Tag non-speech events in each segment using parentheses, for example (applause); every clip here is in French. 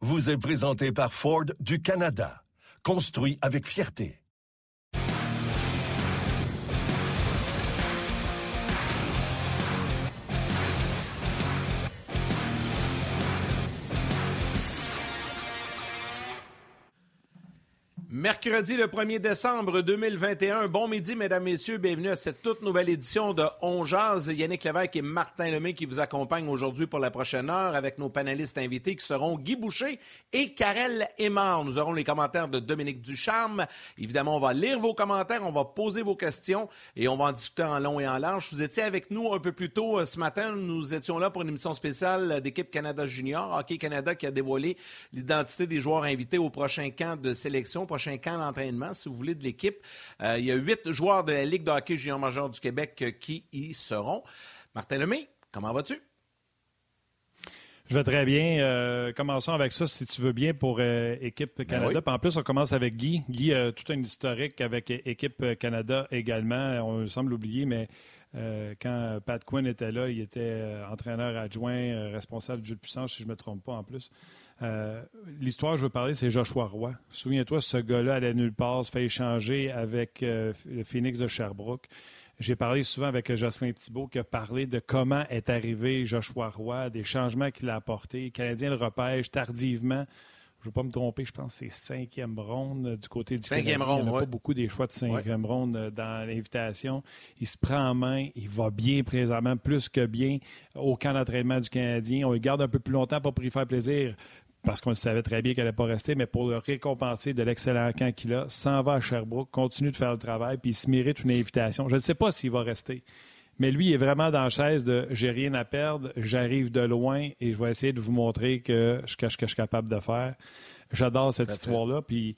vous est présenté par Ford du Canada. Construit avec fierté. Mercredi le 1er décembre 2021. Bon midi, mesdames, messieurs. Bienvenue à cette toute nouvelle édition de On Jazz. Yannick Lévesque et Martin Lemay qui vous accompagnent aujourd'hui pour la prochaine heure avec nos panélistes invités qui seront Guy Boucher et Karel Aymar. Nous aurons les commentaires de Dominique Ducharme. Évidemment, on va lire vos commentaires, on va poser vos questions et on va en discuter en long et en large. Vous étiez avec nous un peu plus tôt euh, ce matin. Nous étions là pour une émission spéciale d'équipe Canada Junior, Hockey Canada qui a dévoilé l'identité des joueurs invités au prochain camp de sélection, prochain un camp d'entraînement, si vous voulez, de l'équipe. Euh, il y a huit joueurs de la Ligue de hockey junior majeur du Québec euh, qui y seront. Martin Lemay, comment vas-tu? Je vais très bien. Euh, commençons avec ça, si tu veux bien, pour Équipe ben Canada. en plus, on commence avec Guy. Guy a tout un historique avec Équipe Canada également. On semble oublier, mais quand Pat Quinn était là, il était entraîneur adjoint, responsable du jeu de puissance, si je ne me trompe pas en plus. Euh, l'histoire je veux parler, c'est Joshua Roy. Souviens-toi, ce gars-là allait nulle part, se fait échanger avec euh, le Phoenix de Sherbrooke. J'ai parlé souvent avec Jocelyn Thibault qui a parlé de comment est arrivé Joshua Roy, des changements qu'il a apportés. Le Canadien le repêche tardivement. Je ne veux pas me tromper, je pense que c'est cinquième ronde du côté du cinquième Canadien. Ronde, Il n'y a pas beaucoup des choix de cinquième ronde dans l'invitation. Il se prend en main, il va bien présentement, plus que bien au camp d'entraînement du Canadien. On le garde un peu plus longtemps pour y faire plaisir parce qu'on savait très bien qu'elle n'allait pas rester, mais pour le récompenser de l'excellent camp qu'il a, s'en va à Sherbrooke, continue de faire le travail, puis il se mérite une invitation. Je ne sais pas s'il va rester. Mais lui est vraiment dans la chaise de j'ai rien à perdre, j'arrive de loin et je vais essayer de vous montrer que je cache ce que je suis capable de faire. J'adore cette histoire-là. Puis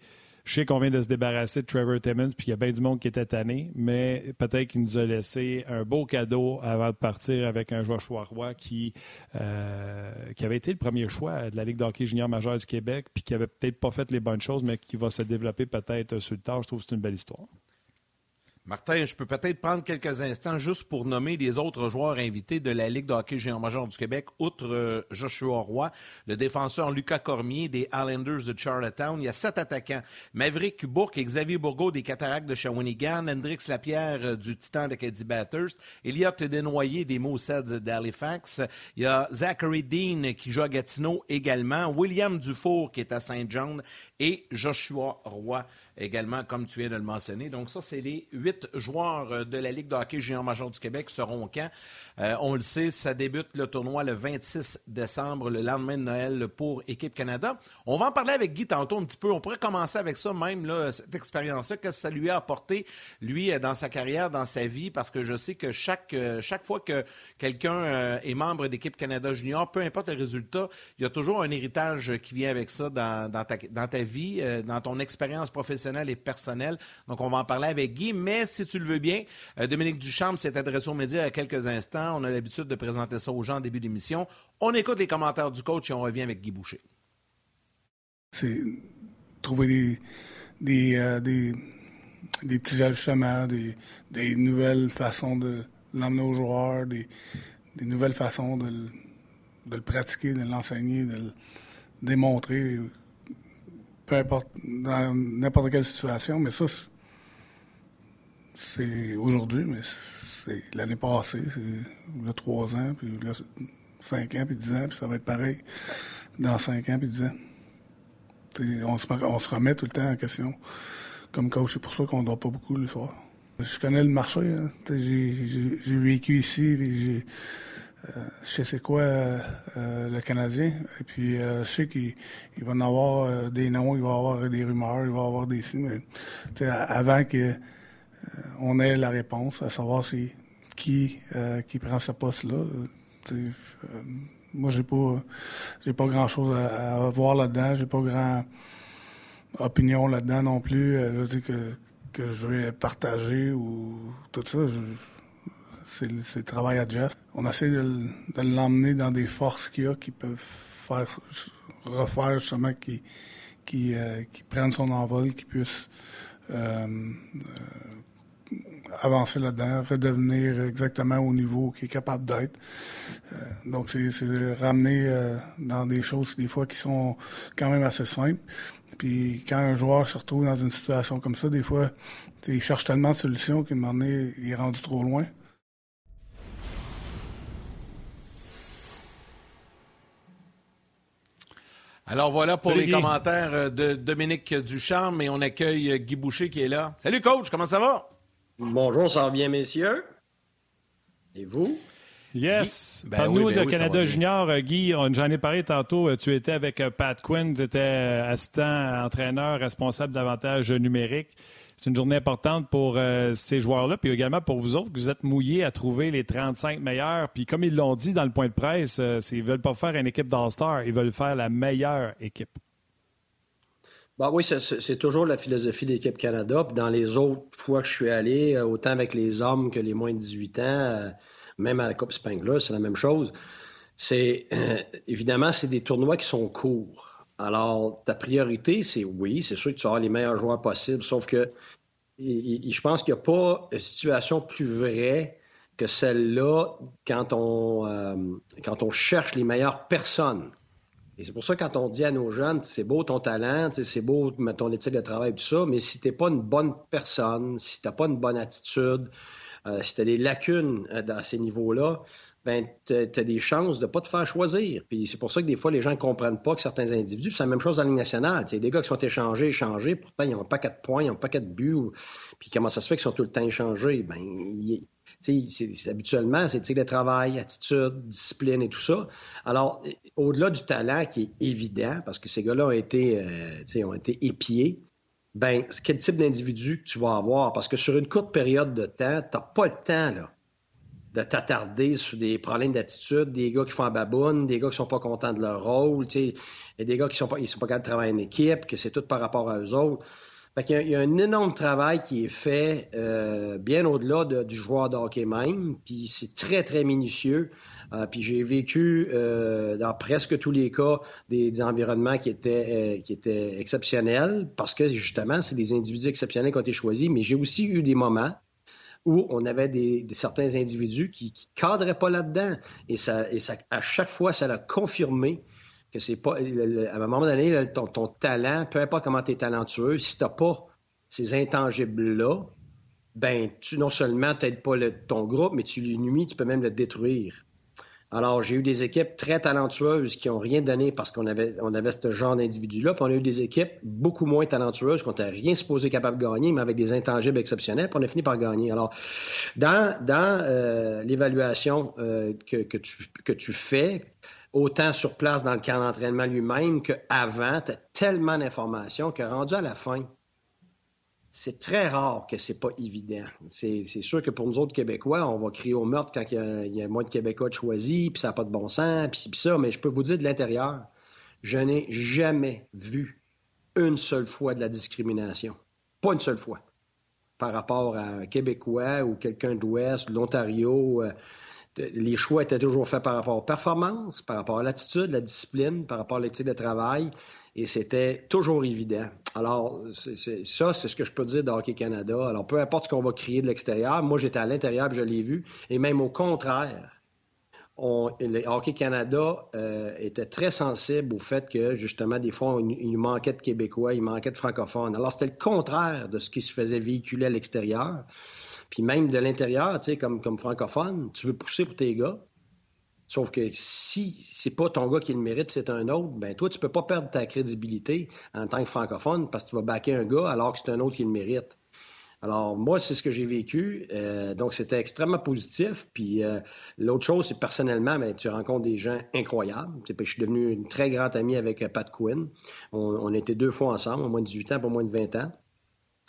je sais qu'on vient de se débarrasser de Trevor Timmons, puis il y a bien du monde qui était tanné, mais peut-être qu'il nous a laissé un beau cadeau avant de partir avec un Joshua Roy qui, euh, qui avait été le premier choix de la Ligue d'hockey junior majeur du Québec, puis qui avait peut-être pas fait les bonnes choses, mais qui va se développer peut-être sur le tard. Je trouve que c'est une belle histoire. Martin, je peux peut-être prendre quelques instants juste pour nommer les autres joueurs invités de la Ligue de hockey géant major du Québec, outre euh, Joshua Roy, le défenseur Lucas Cormier des Islanders de Charlottetown. Il y a sept attaquants. Maverick Bourque et Xavier Bourgault des Cataractes de Shawinigan, Hendrix Lapierre euh, du Titan de Caddy Bathurst, Elliott Desnoyers des Moussets d'Halifax. Il y a Zachary Dean qui joue à Gatineau également, William Dufour qui est à Saint John et Joshua Roy également, comme tu viens de le mentionner. Donc, ça, c'est les huit joueurs euh, de la Ligue de hockey junior major du Québec qui seront au camp. Euh, on le sait, ça débute le tournoi le 26 décembre, le lendemain de Noël pour Équipe Canada. On va en parler avec Guy tantôt un petit peu. On pourrait commencer avec ça même, cette expérience-là. Qu'est-ce que ça lui a apporté, lui, euh, dans sa carrière, dans sa vie? Parce que je sais que chaque, chaque fois que quelqu'un est membre d'Équipe Canada Junior, peu importe le résultat, il y a toujours un héritage qui vient avec ça dans, dans, ta, dans ta vie, dans ton expérience professionnelle et personnel. Donc, on va en parler avec Guy. Mais si tu le veux bien, euh, Dominique Duchamp s'est adressé aux médias il y a quelques instants. On a l'habitude de présenter ça aux gens en début d'émission. On écoute les commentaires du coach et on revient avec Guy Boucher. C'est trouver des, euh, petits ajustements, des, des nouvelles façons de l'emmener aux joueurs, des, nouvelles façons de le, de le pratiquer, de l'enseigner, de le démontrer peu importe, dans n'importe quelle situation, mais ça, c'est aujourd'hui, mais c'est l'année passée, c'est là trois ans, puis là cinq ans, puis dix ans, puis ça va être pareil dans cinq ans, puis dix ans. On se, on se, remet tout le temps en question comme coach. C'est pour ça qu'on ne dort pas beaucoup le soir. Je connais le marché. Hein. J'ai vécu ici, j'ai euh, je sais c'est quoi euh, euh, le Canadien. Et puis je sais qu'il va y avoir des noms, il va y avoir des rumeurs, il va y avoir des. Mais avant que on ait la réponse, à savoir qui qui prend ce poste-là, moi, j'ai pas, j'ai pas grand chose à, voir là-dedans. J'ai pas grand opinion là-dedans non plus. Euh, je veux dire que je vais partager ou tout ça. C'est, le travail à Jeff. On essaie de, de l'emmener dans des forces qu'il a qui peuvent faire, refaire justement, qui, qui, euh, prennent son envol, qui puissent euh, avancer là-dedans, redevenir exactement au niveau qu'il est capable d'être. Euh, donc, c'est ramener euh, dans des choses, des fois, qui sont quand même assez simples. Puis quand un joueur se retrouve dans une situation comme ça, des fois, il cherche tellement de solutions qu'à un moment donné, il est rendu trop loin. Alors voilà pour les commentaires euh, de Dominique Ducharme et on accueille Guy Boucher qui est là. Salut coach, comment ça va? Bonjour, ça va bien, messieurs? Et vous? Yes. Ben nous ben de Canada Junior, euh, Guy, j'en ai parlé tantôt. Euh, tu étais avec euh, Pat Quinn, tu étais assistant, entraîneur, responsable d'avantages numériques. C'est une journée importante pour ces joueurs-là, puis également pour vous autres, que vous êtes mouillés à trouver les 35 meilleurs. Puis comme ils l'ont dit dans le point de presse, ils ne veulent pas faire une équipe d'All-Star, ils veulent faire la meilleure équipe. Bah oui, c'est toujours la philosophie de l'équipe Canada. Puis dans les autres fois que je suis allé, euh, autant avec les hommes que les moins de 18 ans, euh, même à la Coupe Spengler, c'est la même chose. C'est (clears throat) évidemment, c'est des tournois qui sont courts. Alors, ta priorité, c'est oui, c'est sûr que tu vas avoir les meilleurs joueurs possibles, sauf que je pense qu'il n'y a pas une situation plus vraie que celle-là quand on, euh, quand on cherche les meilleures personnes. Et c'est pour ça, quand on dit à nos jeunes, c'est beau ton talent, c'est beau ton éthique de travail, tout ça, mais si t'es pas une bonne personne, si t'as pas une bonne attitude, euh, si tu as des lacunes euh, à ces niveaux-là, ben, tu as, des chances de ne pas te faire choisir. Puis c'est pour ça que des fois, les gens ne comprennent pas que certains individus, c'est la même chose dans la nationale. Il y a des gars qui sont échangés, échangés, pourtant ils ont pas quatre points, ils ont pas quatre buts. Puis comment ça se fait qu'ils sont tout le temps échangés? Ben, c'est, habituellement, c'est le travail, attitude, discipline et tout ça. Alors, au-delà du talent qui est évident, parce que ces gars-là ont été, euh, ont été épiés, ben, quel type d'individu que tu vas avoir? Parce que sur une courte période de temps, tu n'as pas le temps là, de t'attarder sur des problèmes d'attitude, des gars qui font un baboune, des gars qui sont pas contents de leur rôle, et des gars qui sont pas, sont pas capables de travailler en équipe, que c'est tout par rapport à eux autres il, y a, un énorme travail qui est fait euh, bien au-delà du joueur de hockey même, puis c'est très, très minutieux. Euh, puis j'ai vécu euh, dans presque tous les cas des, environnements qui étaient, qui étaient exceptionnels parce que justement, c'est des individus exceptionnels qui ont été choisis, mais j'ai aussi eu des moments où on avait des, certains individus qui ne cadraient pas là-dedans. Et, ça, et ça, à chaque fois, ça l'a confirmé que c'est pas. à un moment donné, ton, talent, peu importe comment tu es talentueux, si tu n'as pas ces intangibles-là, ben tu non seulement t'aides pas ton groupe, mais tu lui nuis, tu peux même le détruire. Alors, j'ai eu des équipes très talentueuses qui n'ont rien donné parce qu'on avait, on avait ce genre d'individu-là. Puis on a eu des équipes beaucoup moins talentueuses qui n'ont rien supposé capable de gagner, mais avec des intangibles exceptionnels. Puis on a fini par gagner. Alors, dans, dans euh, l'évaluation euh, que, que, tu, que tu fais, autant sur place dans le camp d'entraînement lui-même qu'avant. Tu as tellement d'informations que rendu à la fin, c'est très rare que c'est pas évident. C'est sûr que pour nous autres Québécois, on va crier au meurtre quand il y a, moins de Québécois de choisis, puis ça n'a pas de bon sens, puis ça, mais je peux vous dire de l'intérieur, je n'ai jamais vu une seule fois de la discrimination. Pas une seule fois. Par rapport à un Québécois ou quelqu'un de l'Ouest, de l'Ontario, euh, les choix étaient toujours faits par rapport aux performances, par rapport à l'attitude, la discipline, par rapport à l'éthique de travail, et c'était toujours évident. Alors, ça, c'est ce que je peux dire de Hockey Canada. Alors, peu importe ce qu'on va crier de l'extérieur, moi, j'étais à l'intérieur, je l'ai vu, et même au contraire, on, Hockey Canada euh, était très sensible au fait que, justement, des fois, il, nous manquait de Québécois, il manquait de francophones. Alors, c'était le contraire de ce qui se faisait véhiculer à l'extérieur. Puis même de l'intérieur, tu sais, comme francophone, tu veux pousser pour tes gars. Sauf que si c'est pas ton gars qui le mérite, c'est un autre, ben toi, tu peux pas perdre ta crédibilité en tant que francophone parce que tu vas baquer un gars alors que c'est un autre qui le mérite. Alors, moi, c'est ce que j'ai vécu. Euh, donc, c'était extrêmement positif. Puis, euh, l'autre chose, c'est personnellement, ben, tu rencontres des gens incroyables. je suis devenu une très grande amie avec euh, Pat Quinn. On, on était deux fois ensemble, au moins de 18 ans, pas moins de 20 ans.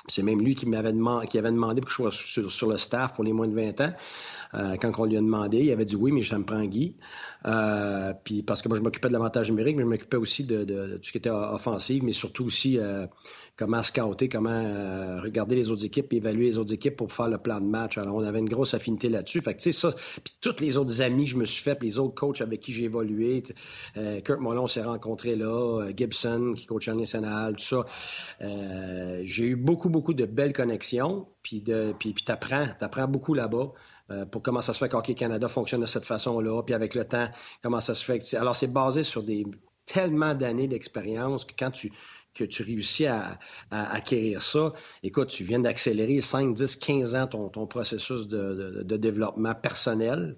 C'est même lui qui m'avait demandé, qui avait demandé que je sois sur, le staff pour les moins de 20 ans. quand on lui a demandé. Il avait dit oui, mais ça me prend Guy. puis parce que moi, je m'occupais de l'avantage numérique, mais je m'occupais aussi de, de, tout ce qui était offensif, mais surtout aussi comment scouter, comment euh, regarder les autres équipes, évaluer les autres équipes pour faire le plan de match. Alors, on avait une grosse affinité là-dessus. Fait que, tu sais, ça, puis tous les autres amis que je me suis fait, puis les autres coachs avec qui j'ai évolué, euh, Kurt Mollon s'est rencontré là, euh, Gibson, qui coach en national, tout ça. Euh, j'ai eu beaucoup, beaucoup de belles connexions, puis de, puis, puis t'apprends, beaucoup là-bas. pour comment ça se fait qu'Hockey Canada fonctionne de cette façon-là, puis avec le temps, comment ça se fait. Alors, c'est basé sur des tellement d'années d'expérience que quand tu que tu réussis à, acquérir ça, écoute, tu viens d'accélérer 5, 10, 15 ans ton, processus de, développement personnel.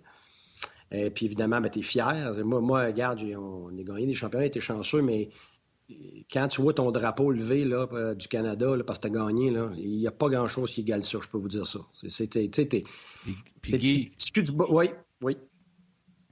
Et puis évidemment, ben, tu es fier. Moi, moi, regarde, on a gagné des championnats, été chanceux, mais quand tu vois ton drapeau levé là, euh, du Canada parce que tu as gagné, il n'y a pas grand-chose qui égale ça, je peux vous dire ça. C'était. Puis, Guy... Oui, oui.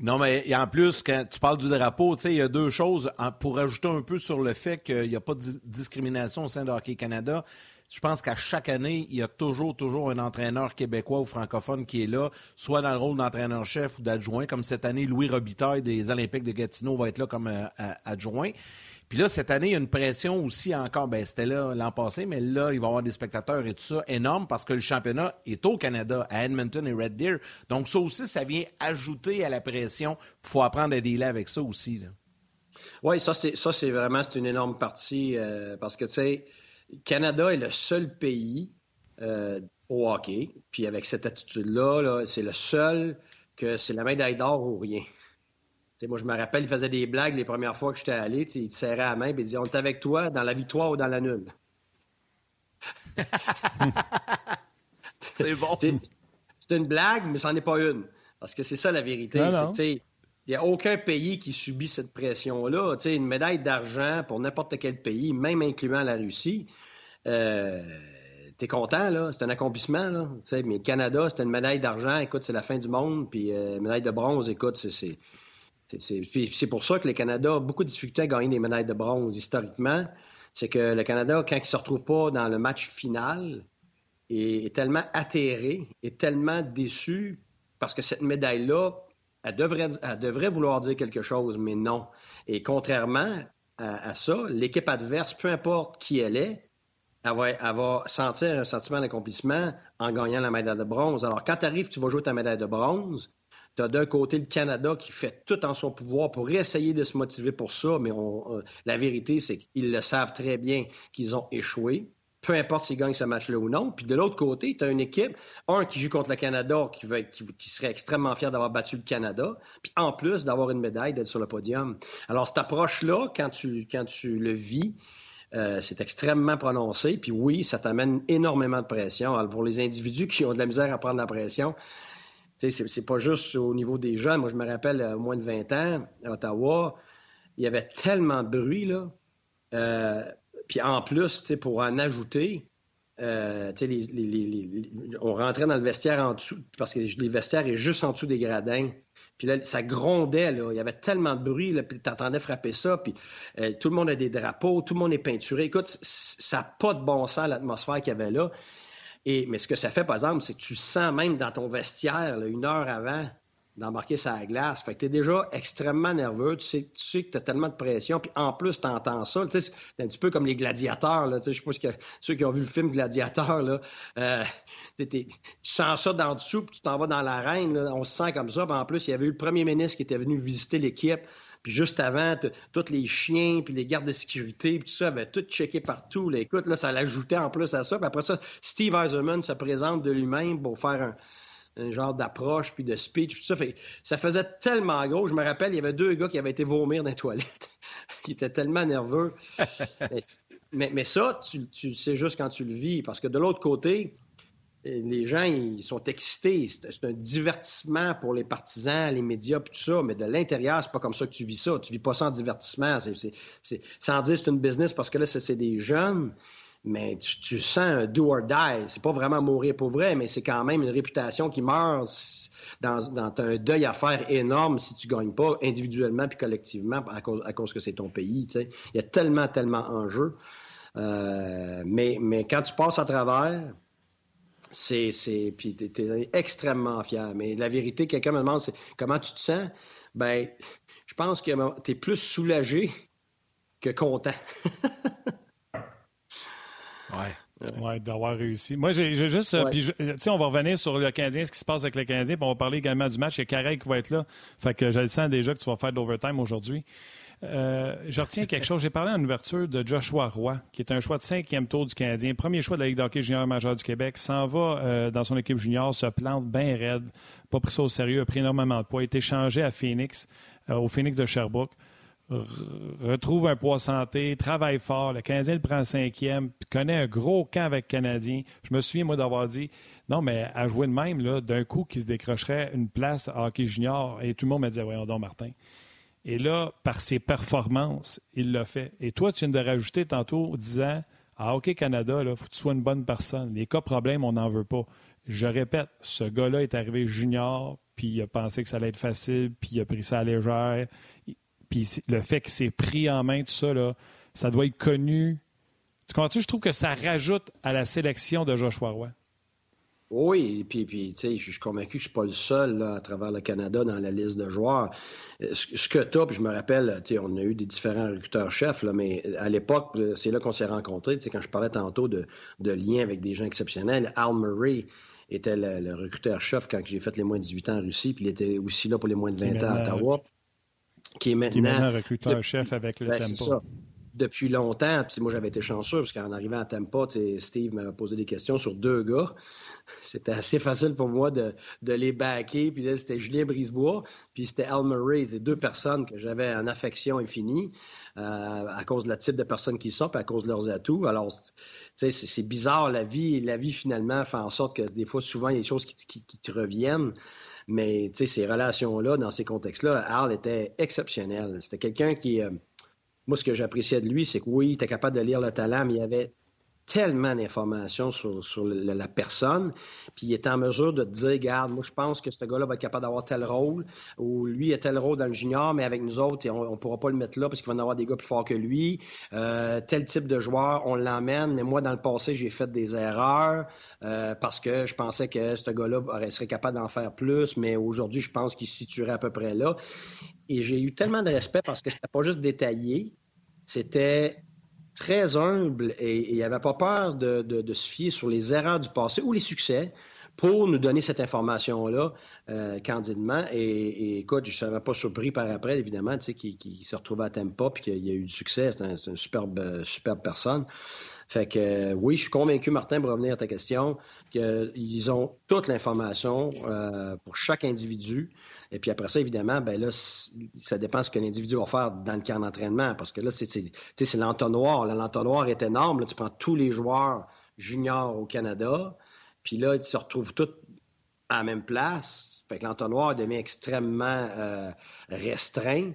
Non, mais en plus, quand tu parles du drapeau, il y a deux choses. Pour ajouter un peu sur le fait qu'il n'y a pas de discrimination au sein de Hockey Canada, je pense qu'à chaque année, il y a toujours, toujours un entraîneur québécois ou francophone qui est là, soit dans le rôle d'entraîneur-chef ou d'adjoint. Comme cette année, Louis Robitaille des Olympiques de Gatineau va être là comme euh, adjoint. Puis là, cette année, il y a une pression aussi encore. Ben, c'était là l'an passé, mais là, il va y avoir des spectateurs et tout ça énorme parce que le championnat est au Canada, à Edmonton et Red Deer. Donc, ça aussi, ça vient ajouter à la pression. Il faut apprendre à dealer avec ça aussi. Oui, ça, c'est, ça, c'est vraiment c'est une énorme partie euh, parce que, tu sais, Canada est le seul pays euh, au hockey. Puis avec cette attitude-là, -là, c'est le seul que c'est la médaille d'or ou rien moi, je me rappelle, il faisait des blagues les premières fois que j'étais allé. Il te serrait la main et il disait On est avec toi dans la victoire ou dans la nulle. (laughs) c'est bon. C'est une blague, mais c'en est pas une. Parce que c'est ça la vérité. Il n'y a aucun pays qui subit cette pression-là. Une médaille d'argent pour n'importe quel pays, même incluant la Russie, euh, t'es content, là. C'est un accomplissement, là. mais le Canada, c'est une médaille d'argent. Écoute, c'est la fin du monde. Puis euh, médaille de bronze, écoute, c'est c'est pour ça que le Canada a beaucoup de difficultés à gagner des médailles de bronze historiquement. C'est que le Canada, quand il ne se retrouve pas dans le match final, est, tellement atterré, est tellement déçu parce que cette médaille-là, elle devrait, vouloir dire quelque chose, mais non. Et contrairement à, ça, l'équipe adverse, peu importe qui elle est, elle va, elle va sentir un sentiment d'accomplissement en gagnant la médaille de bronze. Alors, quand tu arrives, tu vas jouer ta médaille de bronze, tu as d'un côté le Canada qui fait tout en son pouvoir pour essayer de se motiver pour ça, mais euh, la vérité, c'est qu'ils le savent très bien qu'ils ont échoué, peu importe s'ils gagnent ce match-là ou non. Puis de l'autre côté, tu as une équipe, un qui joue contre le Canada, qui, serait extrêmement fier d'avoir battu le Canada, puis en plus d'avoir une médaille, d'être sur le podium. Alors cette approche-là, quand tu, quand tu le vis, euh, c'est extrêmement prononcé. Puis oui, ça t'amène énormément de pression. Alors, pour les individus qui ont de la misère à prendre la pression, c'est pas juste au niveau des jeunes. Moi, je me rappelle, à moins de 20 ans, à Ottawa, il y avait tellement de bruit, là. Euh, puis en plus, pour en ajouter, euh, on rentrait dans le vestiaire en dessous, parce que les vestiaires est juste en dessous des gradins. Puis là, ça grondait, là. Il y avait tellement de bruit, là, puis t'entendais frapper ça, puis euh, tout le monde a des drapeaux, tout le monde est peinturé. Écoute, ça n'a pas de bon sens, l'atmosphère qu'il y avait là mais ce que ça fait, par exemple, c'est que tu sens même dans ton vestiaire, une heure avant d'embarquer sur la glace. Fait que tu es déjà extrêmement nerveux. Tu sais, que tu as tellement de pression. Puis en plus, tu entends ça. Tu sais, c'est un petit peu comme les gladiateurs. Là, tu sais, je sais pas ceux qui ont vu le film Gladiateur. Là, euh, tu sens ça dans dessous, puis tu t'en vas dans l'arène. On se sent comme ça. Puis en plus, il y avait eu le premier ministre qui était venu visiter l'équipe. Puis juste avant, tous les chiens, puis les gardes de sécurité, puis tout ça, avaient tout checké partout. Là. Écoute, là, ça l'ajoutait en plus à ça. Puis après ça, Steve Eiserman se présente de lui-même pour faire un, genre d'approche, puis de speech, puis tout ça. Fait, ça faisait tellement gros. Je me rappelle, il y avait deux gars qui avaient été vomir dans les toilettes. (laughs) Ils étaient tellement nerveux. (laughs) mais, ça, tu, tu sais juste quand tu le vis. Parce que de l'autre côté, les gens, ils sont excités. C'est un divertissement pour les partisans, les médias, tout ça. Mais de l'intérieur, c'est pas comme ça que tu vis ça. Tu vis pas en divertissement. Sans dire c'est une business parce que là, c'est des jeunes. Mais tu, sens un do or die. C'est pas vraiment mourir pour vrai, mais c'est quand même une réputation qui meurt dans, un deuil à faire énorme si tu gagnes pas individuellement puis collectivement à cause, que c'est ton pays. Il y a tellement, tellement en jeu. Euh, mais quand tu passes à travers, C'est, c'est, puis t'es, extrêmement fier. Mais la vérité, quelqu'un me demande, c'est comment tu te sens? Ben, je pense que tu es plus soulagé que content. (laughs) ouais. Oui, d'avoir réussi. Moi, j'ai juste. Euh, puis, tu sais, on va revenir sur le Canadien, ce qui se passe avec le Canadien, puis on va parler également du match. Il y a Carré qui va être là. Fait que je le sens déjà que tu vas faire de l'overtime aujourd'hui. Euh, je retiens quelque chose. J'ai parlé en ouverture de Joshua Roy, qui est un choix de cinquième tour du Canadien, premier choix de la Ligue d'hockey junior majeur du Québec, s'en va euh, dans son équipe junior, se plante bien raide, pas pris ça au sérieux, a pris énormément de poids, a été changé à Phoenix, euh, au Phoenix de Sherbrooke, retrouve un poids santé, travaille fort, le Canadien le prend cinquième, connaît un gros camp avec le Canadien. Je me souviens, moi, d'avoir dit, non, mais à jouer de même, d'un coup, qui se décrocherait une place à hockey junior, et tout le monde me disait, voyons donc, Martin. Et là, par ses performances, il l'a fait. Et toi, tu viens de rajouter tantôt en disant Ah, OK, Canada, il faut que tu sois une bonne personne. Les cas problèmes, on n'en veut pas. Je répète, ce gars-là est arrivé junior, puis il a pensé que ça allait être facile, puis il a pris ça à légère. Puis le fait qu'il s'est pris en main, tout ça, ça doit être connu. Tu comprends-tu? Je trouve que ça rajoute à la sélection de Joshua Roy. Oui, puis, puis tu sais, je suis convaincu que je ne suis pas le seul à travers le Canada dans la liste de joueurs. Euh, ce, que tu as, puis je me rappelle, tu sais, on a eu des différents recruteurs-chefs, mais à l'époque, c'est là qu'on s'est rencontrés. Tu sais, quand je parlais tantôt de, de liens avec des gens exceptionnels, Al Murray était le, recruteur-chef quand j'ai fait les moins de 18 ans en Russie, puis il était aussi là pour les moins de 20 ans à Ottawa. Qui est maintenant, recruteur-chef avec le ben, Tempo depuis longtemps. Puis moi, j'avais été chanceux parce qu'en arrivant à Tampa, Steve m'avait posé des questions sur deux gars. (laughs) C'était assez facile pour moi de, les backer. Puis là, c'était Julien Brisebois, puis c'était Al Murray. C'est deux personnes que j'avais en affection infinie euh, à cause de la type de personnes qu'ils sont, puis à cause de leurs atouts. Alors, sais, c'est bizarre la vie. La vie, finalement, fait en sorte que des fois, souvent, il y a des choses qui, te reviennent. Mais ces relations-là, dans ces contextes-là, Al était exceptionnel. C'était quelqu'un qui, euh, moi, ce que j'appréciais de lui, c'est que oui, il était capable de lire le talent, mais il y avait tellement d'informations sur, la, personne, puis il était en mesure de te dire, regarde, moi je pense que ce gars-là va être capable d'avoir tel rôle, ou lui a tel rôle dans le junior, mais avec nous autres, on ne pourra pas le mettre là parce qu'il va en avoir des gars plus forts que lui. Euh, tel type de joueur, on l'emmène, mais moi dans le passé, j'ai fait des erreurs euh, parce que je pensais que ce gars-là serait capable d'en faire plus, mais aujourd'hui, je pense qu'il se situerait à peu près là. Et j'ai eu tellement de respect parce que c'était pas juste détaillé, c'était très humble et, il n'avait pas peur de, se fier sur les erreurs du passé ou les succès pour nous donner cette information-là euh, candidement. Et, écoute, je ne serais pas surpris par après, évidemment, tu sais, qu'il se retrouve à Tempa et qu'il y a eu du succès. C'est une superbe, superbe personne. Fait que oui, je suis convaincu, Martin, pour revenir à ta question, qu'ils ont toute l'information euh, pour chaque individu. Et puis après ça, évidemment, ben là, ça dépend ce que l'individu va faire dans le camp d'entraînement. Parce que là, c'est l'entonnoir. L'entonnoir est énorme. Tu prends tous les joueurs juniors au Canada, puis là, ils se retrouvent tous à la même place. Fait que l'entonnoir devient extrêmement euh, restreint.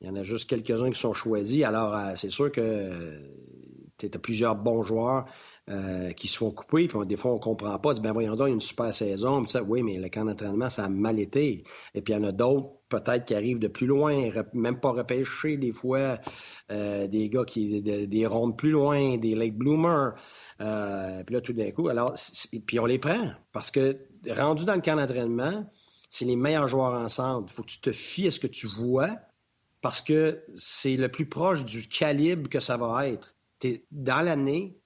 Il y en a juste quelques-uns qui sont choisis. Alors, euh, c'est sûr que euh, tu as plusieurs bons joueurs euh, qui se font couper, puis des fois, on comprend pas. On dit, ben voyons donc, une super saison. ça, oui, mais le camp d'entraînement, ça a mal été. Et puis, il y en a d'autres, peut-être, qui arrivent de plus loin, même pas repêchés, des fois, euh, des gars qui, des rondes plus loin, des late bloomers. Euh, puis là, tout d'un coup, alors, puis on les prend. Parce que, rendu dans le camp d'entraînement, c'est les meilleurs joueurs ensemble. Il faut que tu te fies à ce que tu vois, parce que c'est le plus proche du calibre que ça va être. Dans l'année,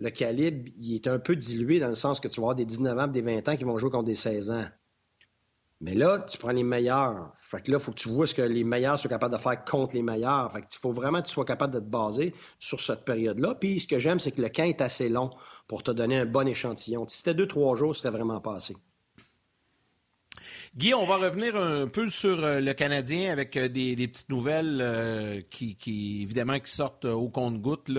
le calibre, il est un peu dilué dans le sens que tu vas avoir des 19 ans des 20 ans qui vont jouer contre des 16 ans. Mais là, tu prends les meilleurs. Fait que là, il faut que tu vois ce que les meilleurs sont capables de faire contre les meilleurs. Fait il faut vraiment que tu sois capable de te baser sur cette période-là. Puis ce que j'aime, c'est que le camp est assez long pour te donner un bon échantillon. Si c'était deux, trois jours, ce serait vraiment passé. Guy, on va revenir un peu sur euh, le Canadien avec euh, des, petites nouvelles euh, qui, évidemment, qui sortent au compte-goutte.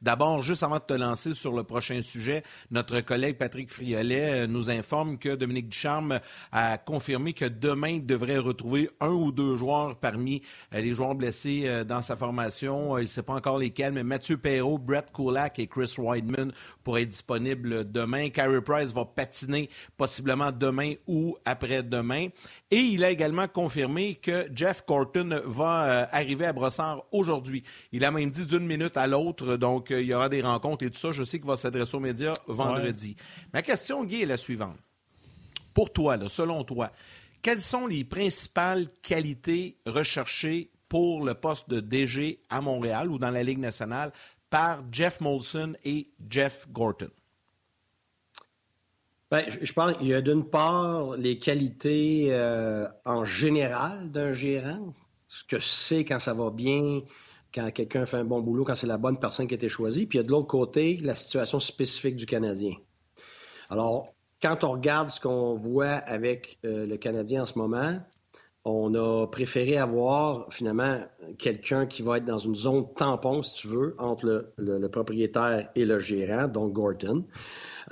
D'abord, juste avant de te lancer sur le prochain sujet, notre collègue Patrick Friolet nous informe que Dominique Ducharme a confirmé que demain, il devrait retrouver un ou deux joueurs parmi les joueurs blessés dans sa formation. Il ne sait pas encore lesquels, mais Mathieu Perrault, Brett Kulak et Chris Weidman pourraient être disponibles demain. Carey Price va patiner possiblement demain ou après-demain demain. Et il a également confirmé que Jeff Corton va euh, arriver à Brossard aujourd'hui. Il a même dit d'une minute à l'autre, donc euh, il y aura des rencontres et tout ça. Je sais qu'il va s'adresser aux médias vendredi. Ma question, Guy, est la suivante. Pour toi, selon toi, quelles sont les principales qualités recherchées pour le poste de DG à Montréal ou dans la Ligue nationale par Jeff Molson et Jeff Gorton? Ben, je pense qu'il y a d'une part les qualités euh, en général d'un gérant, ce que c'est quand ça va bien, quand quelqu'un fait un bon boulot, quand c'est la bonne personne qui a été choisie. Puis il y a de l'autre côté la situation spécifique du Canadien. Alors, quand on regarde ce qu'on voit avec euh, le Canadien en ce moment, on a préféré avoir finalement quelqu'un qui va être dans une zone tampon, si tu veux, entre le propriétaire et le gérant, donc Gorton.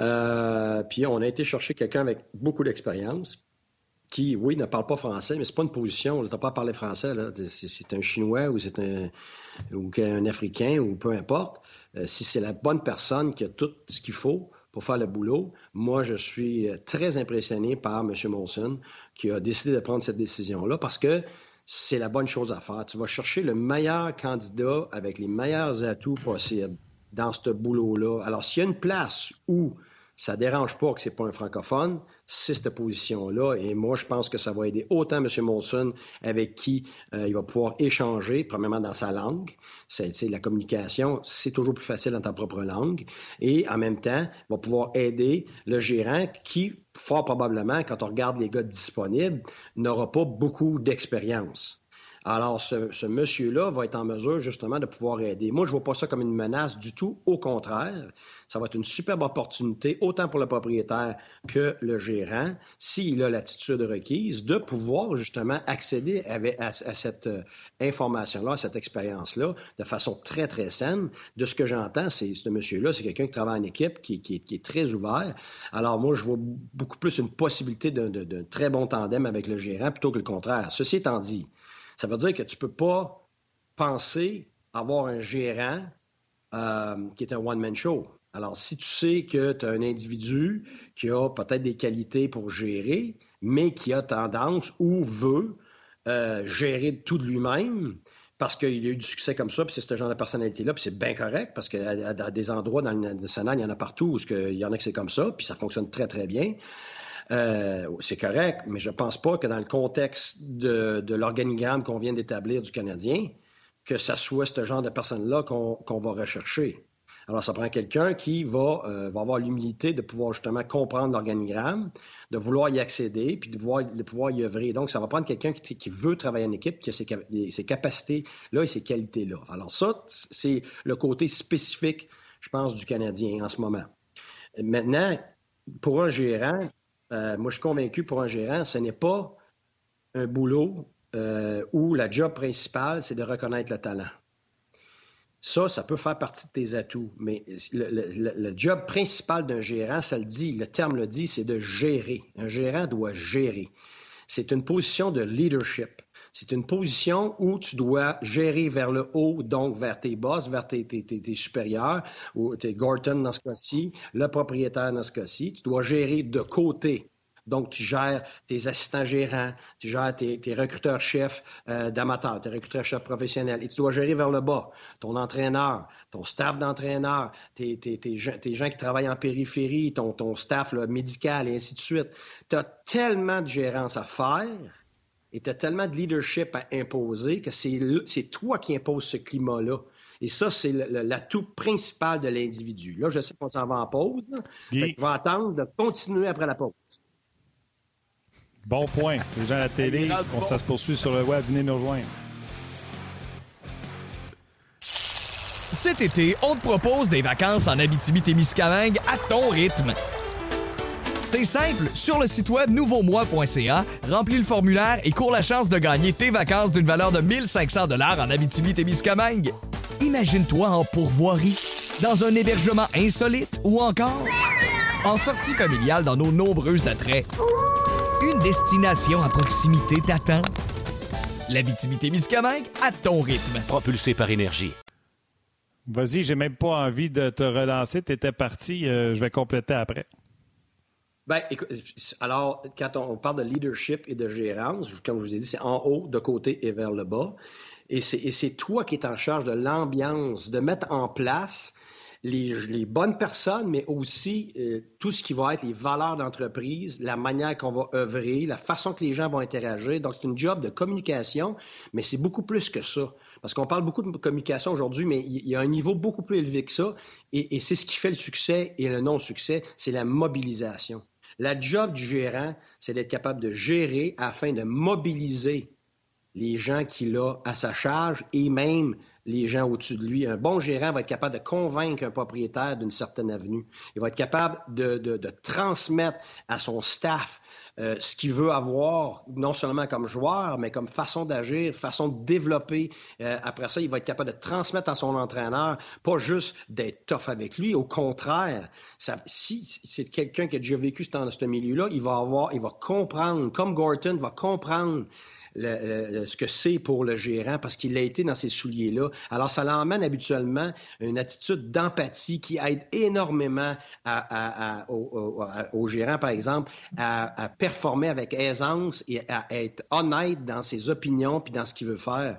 Euh, puis on a été chercher quelqu'un avec beaucoup d'expérience qui, oui, ne parle pas français, mais c'est pas une position. Tu n'as pas parler français. C'est un Chinois ou c'est un, Africain ou peu importe. Euh, si c'est la bonne personne qui a tout ce qu'il faut pour faire le boulot, moi, je suis très impressionné par M. Molson qui a décidé de prendre cette décision-là parce que c'est la bonne chose à faire. Tu vas chercher le meilleur candidat avec les meilleurs atouts possibles dans ce boulot-là. Alors, s'il y a une place où ça dérange pas que ce n'est pas un francophone, c'est cette position-là. Et moi, je pense que ça va aider autant M. Molson, avec qui euh, il va pouvoir échanger, premièrement dans sa langue. C'est, la communication, c'est toujours plus facile dans ta propre langue. Et en même temps, il va pouvoir aider le gérant qui, fort probablement, quand on regarde les gars disponibles, n'aura pas beaucoup d'expérience. Alors, ce, monsieur-là va être en mesure justement de pouvoir aider. Moi, je ne vois pas ça comme une menace du tout. Au contraire, ça va être une superbe opportunité, autant pour le propriétaire que le gérant, s'il a l'attitude requise, de pouvoir justement accéder à, cette euh, information-là, à cette expérience-là, de façon très, très saine. De ce que j'entends, c'est ce monsieur-là, c'est quelqu'un qui travaille en équipe, qui, est très ouvert. Alors, moi, je vois beaucoup plus une possibilité d'un très bon tandem avec le gérant plutôt que le contraire. Ceci étant dit, ça veut dire que tu ne peux pas penser avoir un gérant euh, qui est un one-man show. Alors, si tu sais que tu as un individu qui a peut-être des qualités pour gérer, mais qui a tendance ou veut euh, gérer tout de lui-même, parce qu'il a eu du succès comme ça, puis c'est ce genre de personnalité-là, puis c'est bien correct, parce qu'à des endroits dans le Sénat, il y en a partout où il y en a que c'est comme ça, puis ça fonctionne très, très bien. Euh, c'est correct, mais je ne pense pas que dans le contexte de, l'organigramme qu'on vient d'établir du Canadien, que ça soit ce genre de personne-là qu'on va rechercher. Alors, ça prend quelqu'un qui va, euh, va avoir l'humilité de pouvoir justement comprendre l'organigramme, de vouloir y accéder, puis de, de pouvoir y œuvrer. Donc, ça va prendre quelqu'un qui, veut travailler en équipe, qui a ses, ses capacités-là et ses qualités-là. Alors, ça, c'est le côté spécifique, je pense, du Canadien en ce moment. Maintenant, pour un gérant, euh, moi, je suis convaincu pour un gérant, ce n'est pas un boulot euh, où la job principale, c'est de reconnaître le talent. Ça, ça peut faire partie de tes atouts, mais le, job principal d'un gérant, ça le dit, le terme le dit, c'est de gérer. Un gérant doit gérer. C'est une position de leadership. C'est une position où tu dois gérer vers le haut, donc vers tes boss, vers tes, supérieurs, ou tes Gorton dans ce cas-ci, le propriétaire dans ce cas-ci. Tu dois gérer de côté. Donc, tu gères tes assistants gérants, tu gères tes, recruteurs-chefs euh, d'amateurs, tes recruteurs-chefs professionnels. Et tu dois gérer vers le bas ton entraîneur, ton staff d'entraîneur, tes, gens qui travaillent en périphérie, ton, ton staff médical et ainsi de suite. Tu as tellement de gérance à faire et tu as tellement de leadership à imposer que c'est toi qui imposes ce climat-là. Et ça, c'est l'atout principal de l'individu. Là, je sais qu'on s'en va en pause. On va attendre de continuer après la pause. Bon point. Les gens à la télé, on, ça se poursuit sur le web. Venez nous rejoindre. Cet été, on te propose des vacances en Abitibi-Témiscamingue à ton rythme. C'est simple, sur le site web nouveaumois.ca, remplis le formulaire et cours la chance de gagner tes vacances d'une valeur de 1500 dollars en Abitibi-Témiscamingue. Imagine-toi en pourvoirie, dans un hébergement insolite ou encore en sortie familiale dans nos nombreux attraits. Une destination à proximité t'attend? L'Abitibi-Témiscamingue à ton rythme. Propulsé par énergie. Vas-y, j'ai même pas envie de te relancer. T'étais parti, euh, je vais compléter après. Ben, écoute, alors, quand on parle de leadership et de gérance, comme je vous ai dit, c'est en haut, de côté et vers le bas. Et c'est toi qui es en charge de l'ambiance, de mettre en place les, bonnes personnes, mais aussi euh, tout ce qui va être les valeurs d'entreprise, la manière qu'on va œuvrer, la façon que les gens vont interagir. Donc, c'est une job de communication, mais c'est beaucoup plus que ça. Parce qu'on parle beaucoup de communication aujourd'hui, mais il y a un niveau beaucoup plus élevé que ça. Et, et c'est ce qui fait le succès et le non-succès, c'est la mobilisation. La job du gérant, c'est d'être capable de gérer afin de mobiliser les gens qu'il a à sa charge et même les gens au-dessus de lui. Un bon gérant va être capable de convaincre un propriétaire d'une certaine avenue. Il va être capable de, transmettre à son staff euh, ce qu'il veut avoir, non seulement comme joueur, mais comme façon d'agir, façon de développer. Euh, après ça, il va être capable de transmettre à son entraîneur, pas juste d'être tough avec lui. Au contraire, si c'est quelqu'un qui a déjà vécu dans ce milieu-là, il va avoir, il va comprendre, comme Gorton va comprendre ce que c'est pour le gérant parce qu'il a été dans ces souliers-là. Alors, ça l'emmène habituellement une attitude d'empathie qui aide énormément au, gérant, par exemple, à, performer avec aisance et à être honnête dans ses opinions puis dans ce qu'il veut faire.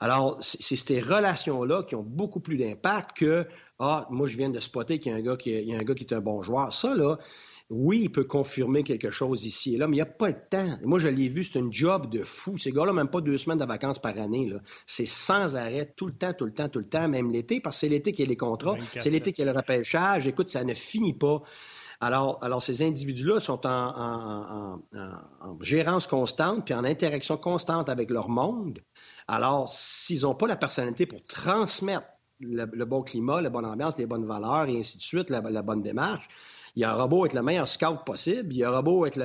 Alors, c'est ces relations-là qui ont beaucoup plus d'impact que ah, moi, je viens de spotter qu'il y a un gars qui, y a un gars qui est un bon joueur. Ça, là, oui, il peut confirmer quelque chose ici et là, mais il n'y a pas de temps. Moi, je l'ai vu, c'est un job de fou. Ces gars-là, même pas deux semaines de vacances par année. C'est sans arrêt, tout le temps, tout le temps, tout le temps, même l'été, parce que c'est l'été qu'il y a les contrats, c'est l'été qu'il y a le repêchage. Écoute, ça ne finit pas. Alors, alors ces individus-là sont en, gérance constante, puis en interaction constante avec leur monde. Alors, s'ils n'ont pas la personnalité pour transmettre le, bon climat, la bonne ambiance, les bonnes valeurs et ainsi de suite, la bonne démarche, il aura beau être le meilleur scout possible, il aura beau être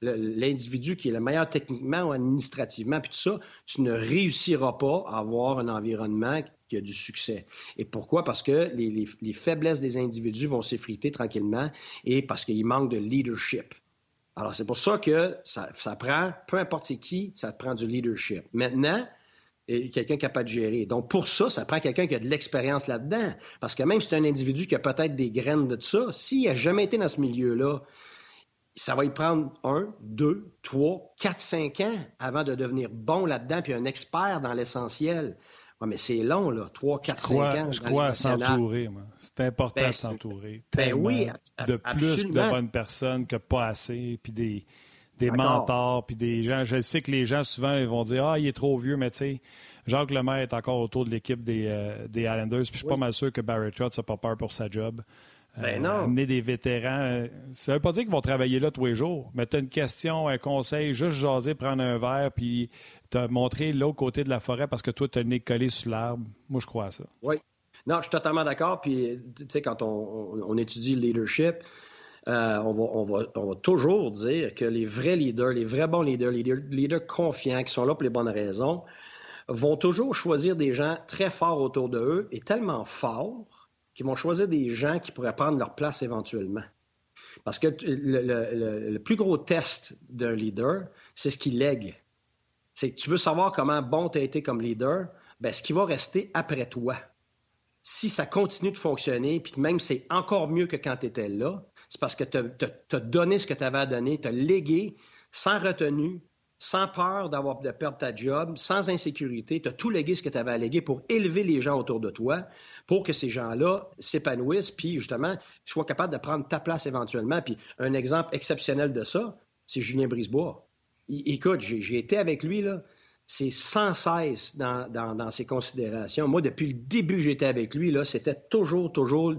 l'individu qui est le meilleur techniquement ou administrativement, puis tout ça, tu ne réussiras pas à avoir un environnement qui a du succès. Et pourquoi? Parce que les, faiblesses des individus vont s'effriter tranquillement et parce qu'il manque de leadership. Alors, c'est pour ça que ça, ça prend, peu importe c'est qui, ça te prend du leadership. Maintenant, et quelqu'un capable de gérer. Donc, pour ça, ça prend quelqu'un qui a de l'expérience là-dedans. Parce que même si c'est un individu qui a peut-être des graines de ça, s'il n'a jamais été dans ce milieu-là, ça va y prendre un, deux, trois, quatre, cinq ans avant de devenir bon là-dedans, puis un expert dans l'essentiel. Ouais, mais c'est long, là, trois, quatre, cinq ans. Je crois à s'entourer. C'est important de ben, s'entourer. Ben oui, de plus de bonnes personnes que pas assez, puis des des mentors, puis des gens. Je sais que les gens, souvent, ils vont dire Ah, il est trop vieux, mais tu sais, Jacques Lemaire est encore autour de l'équipe des, euh, des Islanders, puis je suis pas mal sûr que Barry Trotz n'a pas peur pour sa job. Ben euh, amener des vétérans. Euh, ça veut pas dire qu'ils vont travailler là tous les jours, mais tu as une question, un conseil, juste jaser, prendre un verre, puis te montrer l'autre côté de la forêt parce que toi, tu as le nez collé sur l'arbre. Moi, je crois à ça. Oui. Non, je suis totalement d'accord. Puis, tu sais, quand on, on, étudie le leadership, euh, on, va, toujours dire que les vrais leaders, les vrais bons leaders, les leaders, confiants, qui sont là pour les bonnes raisons, vont toujours choisir des gens très forts autour de eux et tellement forts qu'ils vont choisir des gens qui pourraient prendre leur place éventuellement. Parce que le, plus gros test d'un leader, c'est ce qu'il lègue. C'est que tu veux savoir comment bon tu as été comme leader, ben, ce qui va rester après toi. Si ça continue de fonctionner, puis même c'est encore mieux que quand tu étais là, c'est parce que tu as, donné ce que tu avais à donner, tu as légué sans retenue, sans peur d'avoir de perdre ta job, sans insécurité, tu as tout légué ce que tu avais à léguer pour élever les gens autour de toi, pour que ces gens-là s'épanouissent, puis justement soient capables de prendre ta place éventuellement. Puis un exemple exceptionnel de ça, c'est Julien Brisebois. écoute, j'ai été avec lui, là c'est sans cesse dans, ses considérations. Moi, depuis le début, j'étais avec lui, là, c'était toujours, toujours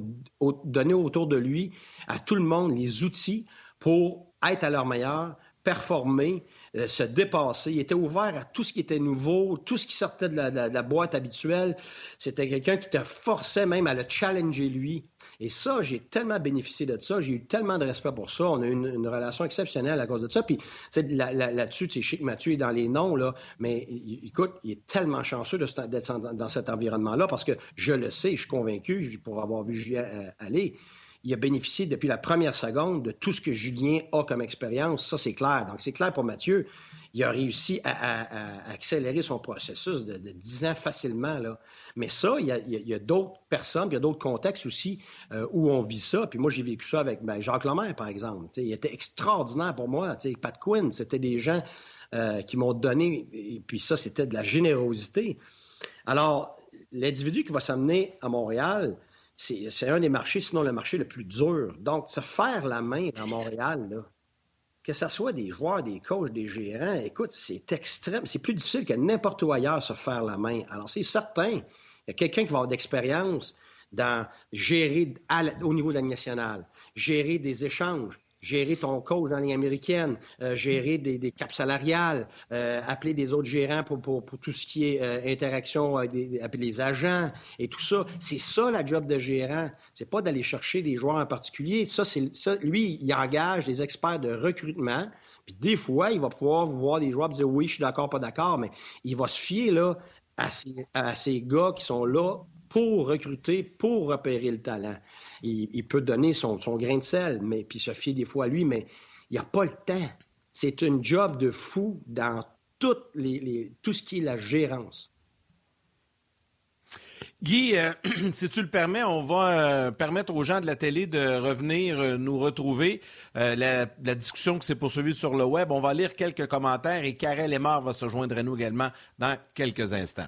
donner autour de lui, à tout le monde, les outils pour être à leur meilleur, performer, euh, se dépasser. Il était ouvert à tout ce qui était nouveau, tout ce qui sortait de la, boîte habituelle. C'était quelqu'un qui te forçait même à le challenger lui. Et ça, j'ai tellement bénéficié de ça. J'ai eu tellement de respect pour ça. On a eu une, relation exceptionnelle à cause de ça. Puis là-dessus, tu sais, que Mathieu est dans les noms, là, mais écoute, il est tellement chanceux d'être dans cet environnement-là parce que je le sais, je suis convaincu, pour avoir vu Julien euh, aller il a bénéficié depuis la première seconde de tout ce que Julien a comme expérience. Ça, c'est clair. Donc, c'est clair pour Mathieu. Il a réussi à, accélérer son processus de, 10 ans facilement. Mais ça, il y a, d'autres personnes, il y a d'autres contextes aussi euh, où on vit ça. Puis moi, j'ai vécu ça avec ben, Jacques Lemaire, par exemple. il était extraordinaire pour moi. Pat Quinn, c'était des gens euh, qui m'ont donné, et puis ça, c'était de la générosité. Alors, l'individu qui va s'amener à Montréal, c'est un des marchés, sinon le marché le plus dur. Donc, se faire la main à Montréal, que ce soit des joueurs, des coachs, des gérants, écoute, c'est extrême. C'est plus difficile que n'importe où ailleurs se faire la main. Alors, c'est certain, il y a quelqu'un qui va avoir d'expérience dans gérer au niveau de la nationale, gérer des échanges, gérer ton coach dans ligne américaine, euh, gérer des, des caps salariales, euh, appeler des autres gérants pour, pour, pour tout ce qui est euh, interaction des, appeler les agents et tout ça. C'est ça la job de gérant. C'est pas d'aller chercher des joueurs en particulier. Ça, c'est ça. Lui, il engage des experts de recrutement. Puis des fois, il va pouvoir voir des joueurs et dire oui, je suis d'accord, pas d'accord, mais il va se fier là à ces, à ces gars qui sont là pour recruter, pour repérer le talent il, peut donner son, grain de sel, mais puis se fier des fois à lui, mais il n'y a pas le temps. C'est une job de fou dans tout ce qui est la gérance. Guy, euh, (clears throat) si tu le permets, on va euh, permettre aux gens de la télé de revenir euh, nous retrouver. La, discussion qui s'est poursuivie sur le web, on va lire quelques commentaires et Karel Lemar va se joindre à nous également dans quelques instants.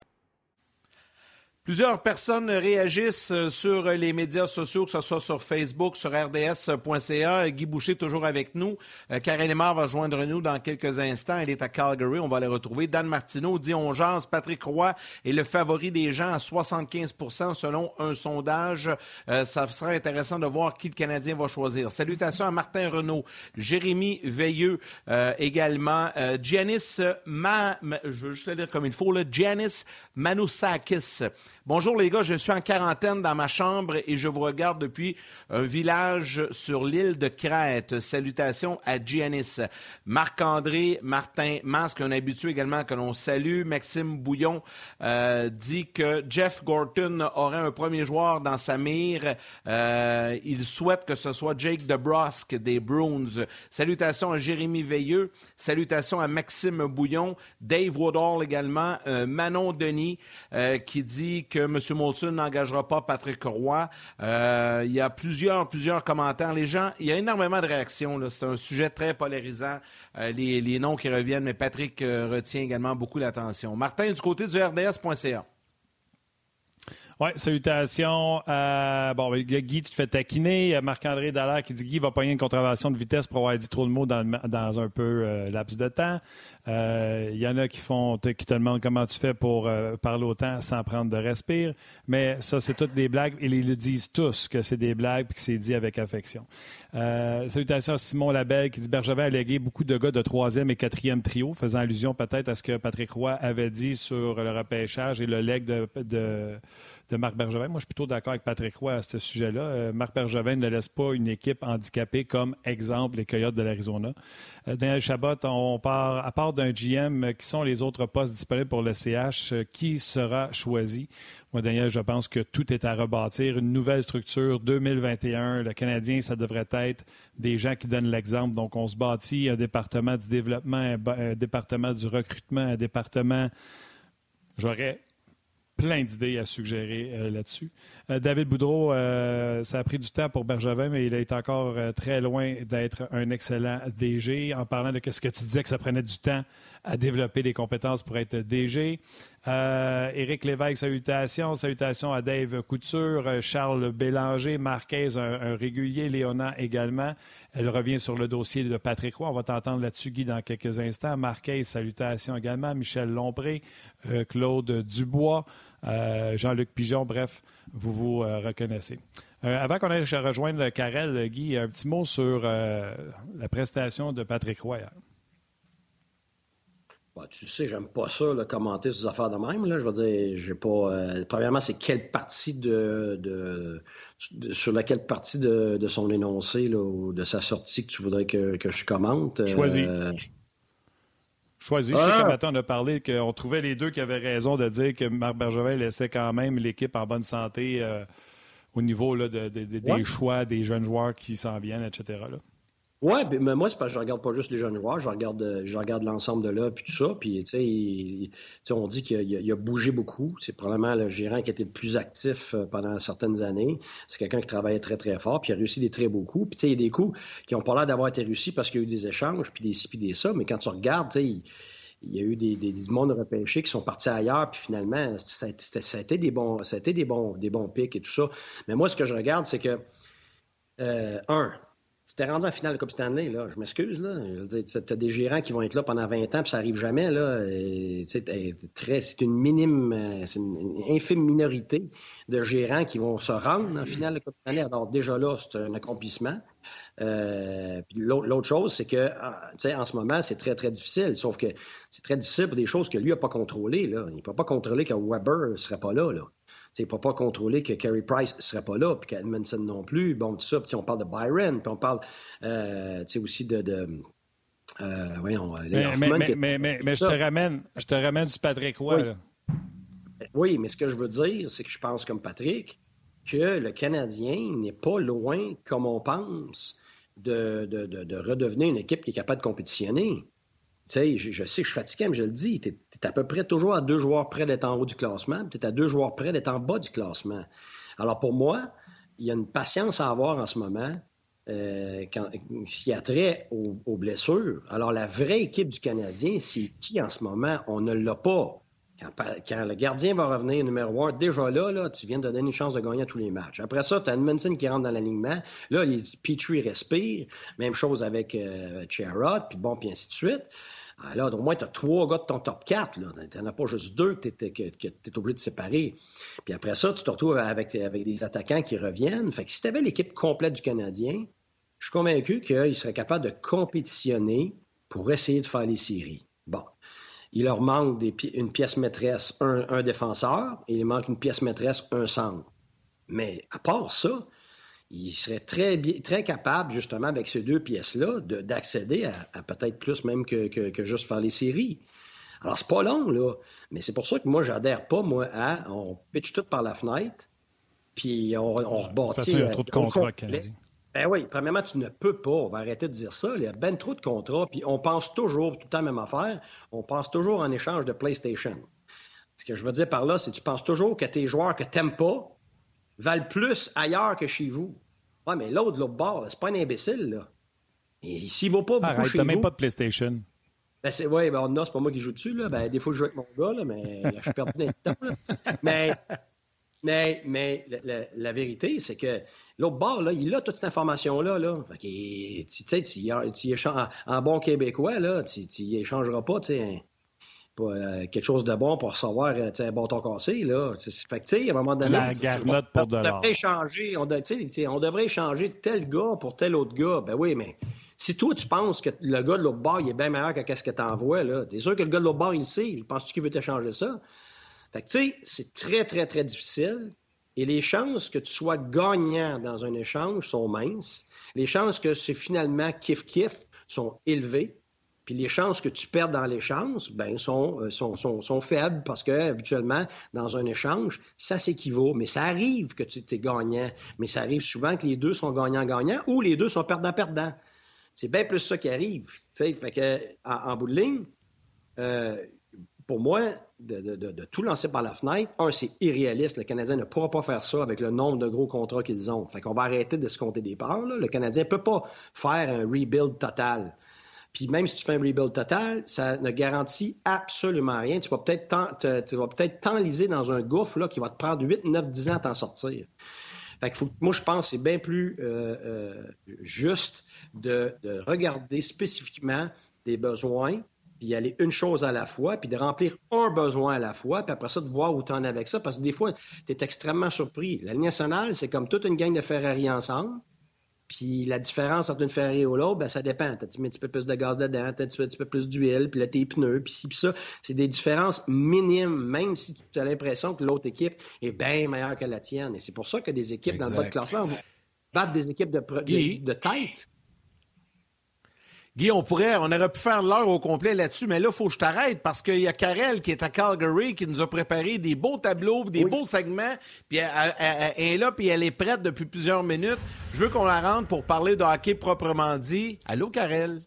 Plusieurs personnes réagissent euh, sur les médias sociaux, que ce soit sur Facebook, sur rds.ca. Guy Boucher, toujours avec nous. Euh, Karel Lemar va joindre nous dans quelques instants. Elle est à Calgary. On va la retrouver. Dan Martineau dit on Patrick Roy est le favori des gens à 75% selon un sondage. Euh, ça sera intéressant de voir qui le Canadien va choisir. Salutations à Martin Renault, Jérémy Veilleux également. Giannis, Ma, je veux juste le dire comme il faut, là, Manousakis. Bonjour les gars, je suis en quarantaine dans ma chambre et je vous regarde depuis un village sur l'île de Crète. Salutations à Giannis. Marc-André Martin Masque, un habitué également que l'on salue. Maxime Bouillon euh, dit que Jeff Gorton aurait un premier joueur dans sa mire. Euh, il souhaite que ce soit Jake DeBrusque des Bruins. Salutations à Jérémy Veilleux. Salutations à Maxime Bouillon. Dave Woodall également. Euh, Manon Denis qui dit que M. Molson n'engagera pas Patrick Roy. Euh, il y a plusieurs, plusieurs commentaires. Les gens, il y a énormément de réactions. C'est un sujet très polarisant. Euh, les, noms qui reviennent, mais Patrick euh, retient également beaucoup l'attention. Martin, du côté du RDS.ca. Oui, salutations. bon, ben, Guy, tu te fais taquiner. Marc-André Dallaire qui dit Guy va pogner une contravention de vitesse pour avoir dit trop de mots dans, un peu laps de temps. Il euh, y en a qui font qui te demandent comment tu fais pour euh, parler autant sans prendre de respire. Mais ça, c'est toutes des blagues. Et ils le disent tous que c'est des blagues et que c'est dit avec affection. Euh, salutations à Simon Labelle qui dit Bergevin a légué beaucoup de gars de troisième et quatrième trio, faisant allusion peut-être à ce que Patrick Roy avait dit sur le repêchage et le leg de, de, Marc Bergevin. Moi, je suis plutôt d'accord avec Patrick Roy à ce sujet-là. Marc Bergevin ne laisse pas une équipe handicapée comme exemple les Coyotes de l'Arizona. Daniel Chabot, on part, à part d'un GM, qui sont les autres postes disponibles pour le CH? Qui sera choisi? Moi, Daniel, je pense que tout est à rebâtir. Une nouvelle structure 2021. Le Canadien, ça devrait être des gens qui donnent l'exemple. Donc, on se bâtit un département du développement, un département du recrutement, un département. J'aurais plein d'idées à suggérer euh, là-dessus. Euh, David Boudreau, euh, ça a pris du temps pour Bergevin, mais il est encore très loin d'être un excellent DG. En parlant de ce que tu disais que ça prenait du temps à développer des compétences pour être DG. Euh, Éric Lévesque, salutations. Salutations à Dave Couture, euh, Charles Bélanger, Marquez, un, régulier, Léona également. Elle revient sur le dossier de Patrick Roy. On va t'entendre là-dessus, Guy, dans quelques instants. Marquez, salutations également. Michel Lombré, euh, Claude Dubois, Jean-Luc Pigeon. Bref, vous vous reconnaissez. avant qu'on aille rejoindre Carrel, Guy, un petit mot sur la prestation de Patrick Roy. Bah, tu sais, j'aime pas ça, là, commenter ces affaires de même. Là. Je veux dire, j'ai pas. Euh, premièrement, c'est quelle partie de, de, sur laquelle partie de, de son énoncé là, ou de sa sortie que tu voudrais que, que je commente. Choisis. Euh... Choisis. Je sais ah! que on a parlé qu'on trouvait les deux qui avaient raison de dire que Marc Bergevin laissait quand même l'équipe en bonne santé euh, au niveau là, de, des choix des jeunes joueurs qui s'en viennent, etc. Là. Oui, mais moi, c'est parce que je regarde pas juste les jeunes joueurs, je regarde, euh, l'ensemble de là, puis tout ça. Puis, tu sais, on dit qu'il a, bougé beaucoup. C'est probablement le gérant qui été le plus actif euh, pendant certaines années. C'est quelqu'un qui travaillait très, très fort, puis il a réussi des très beaux coups. Puis, tu sais, il y a des coups qui ont pas l'air d'avoir été réussis parce qu'il y a eu des échanges, puis des ci, puis des ça. Mais quand tu regardes, tu sais, il, y a eu des, des, des mondes repêchés qui sont partis ailleurs, puis finalement, ça a, été, des bons, ça a été des bons, des bons pics et tout ça. Mais moi, ce que je regarde, c'est que, euh, un, c'était rendu en finale de Coupe Stanley, là, je m'excuse, là. Tu as des gérants qui vont être là pendant 20 ans, puis ça arrive jamais, là. C'est une minime, euh, c'est une infime minorité de gérants qui vont se rendre en finale de Coupe Stanley. Alors, déjà là, c'est un accomplissement. Euh, l'autre chose, c'est que, ah, en ce moment, c'est très, très difficile. Sauf que c'est très difficile pour des choses que lui n'a pas contrôlées, là. Il ne peut pas contrôler que Weber ne serait pas là, là. Ne peut pas contrôler que Carey Price ne serait pas là, puis qu'Edmondson non plus. Bon, tout ça. Puis on parle de Byron, puis on parle euh, aussi de. de euh, voyons, mais, mais, mais, mais, mais je, te ramène, je te ramène du Patrick Roy. Oui. Là. oui, mais ce que je veux dire, c'est que je pense comme Patrick que le Canadien n'est pas loin, comme on pense, de, de, de, de redevenir une équipe qui est capable de compétitionner. Sais, je, sais que je suis fatigué, mais je le dis, tu es, à peu près toujours à deux joueurs près d'être en haut du classement, tu es à deux joueurs près d'être en bas du classement. Alors pour moi, il y a une patience à avoir en ce moment euh, qui a trait aux, blessures. Alors la vraie équipe du Canadien, c'est qui en ce moment? On ne l'a pas. Quand, le gardien va revenir numéro un, déjà là, là, tu viens de donner une chance de gagner à tous les matchs. Après ça, tu as Edmondson qui rentre dans l'alignement. Là, les Petrie respire. Même chose avec euh, puis bon, puis ainsi de suite. Alors, au moins, tu as trois gars de ton top 4. Tu n'en as pas juste deux que tu es, obligé de séparer. Puis après ça, tu te retrouves avec, avec des attaquants qui reviennent. Fait que si tu avais l'équipe complète du Canadien, je suis convaincu qu'il serait capable de compétitionner pour essayer de faire les séries. Bon. Il leur manque une pièce maîtresse, un, défenseur, et il manque une pièce maîtresse, un centre. Mais à part ça, il serait très, très capable, justement, avec ces deux pièces-là, d'accéder à, peut-être plus même que, juste faire les séries. Alors, c'est pas long, là. Mais c'est pour ça que moi, j'adhère pas, moi, à on pitch tout par la fenêtre, puis on, on rebâtit. il y a trop de contrats canadiens. Ben oui, premièrement, tu ne peux pas. On va arrêter de dire ça. Il y a ben trop de contrats, puis on pense toujours tout le temps la même affaire. On pense toujours en échange de PlayStation. Ce que je veux dire par là, c'est que tu penses toujours que tes joueurs que tu n'aimes pas valent plus ailleurs que chez vous. Ouais, mais l'autre, l'autre bord, c'est pas un imbécile, là. S'il vaut pas beaucoup Arrête, chez même pas de PlayStation. Ben c'est, ouais, ben, non, c'est pas moi qui joue dessus, là. Ben, des fois, je joue avec mon gars, là, mais je perds plein de temps, là. Mais, mais, mais la, vérité, c'est que l'autre bord, là, il a toute cette information-là, là. Fait que, tu sais, tu, échanges, en, bon québécois, là, tu, tu échangeras pas, tu sais, quelque chose de bon pour recevoir euh, un bon ton cassé. Là. Fait que, à un moment donné, La garnotte pour de l'or. On, on devrait échanger tel gars pour tel autre gars. Ben oui, mais si toi, tu penses que le gars de l'autre bord, il est bien meilleur que ce que tu envoies, là, t'es sûr que le gars de l'autre bord, il sait. Penses-tu qu'il veut t'échanger ça? Fait que, tu sais, c'est très, très, très difficile. Et les chances que tu sois gagnant dans un échange sont minces. Les chances que c'est finalement kiff-kiff sont élevées. Puis les chances que tu perds dans l'échange, ben, sont, euh, sont, sont, sont, faibles parce que habituellement, dans un échange, ça s'équivaut. Mais ça arrive que tu es gagnant. Mais ça arrive souvent que les deux sont gagnants-gagnants ou les deux sont perdants-perdants. C'est bien plus ça qui arrive. Fait que, en, bout de ligne, euh, pour moi, de, tout lancer par la fenêtre, un, c'est irréaliste. Le Canadien ne pourra pas faire ça avec le nombre de gros contrats qu'ils ont. Fait qu'on va arrêter de se compter des parts. Le Canadien ne peut pas faire un rebuild total. Puis même si tu fais un rebuild total, ça ne garantit absolument rien. Tu vas peut-être t'enliser dans un gouffre là, qui va te prendre 8, 9, 10 ans à t'en sortir. Fait que moi, je pense que c'est bien plus euh, euh, juste de, regarder spécifiquement des besoins, puis aller une chose à la fois, puis de remplir un besoin à la fois, puis après ça, de voir où tu en es avec ça, parce que des fois, tu es extrêmement surpris. La ligne nationale, c'est comme toute une gang de Ferrari ensemble. Puis la différence entre une Ferrari et l'autre, ben, ça dépend. Tu mets un petit peu plus de gaz dedans, tu un petit peu plus d'huile, puis là, tes pneus, puis ci, puis ça. C'est des différences minimes, même si tu as l'impression que l'autre équipe est bien meilleure que la tienne. Et c'est pour ça que des équipes dans le bas de classement battent des équipes de, de, de tête Guy, on pourrait, on aurait pu faire l'heure au complet là-dessus, mais là, il faut que je t'arrête parce qu'il y a Karel qui est à Calgary qui nous a préparé des beaux tableaux, des beaux segments, puis elle, est là, puis elle est prête depuis plusieurs minutes. Je veux qu'on la rentre pour parler de hockey proprement dit. Allô, Karel?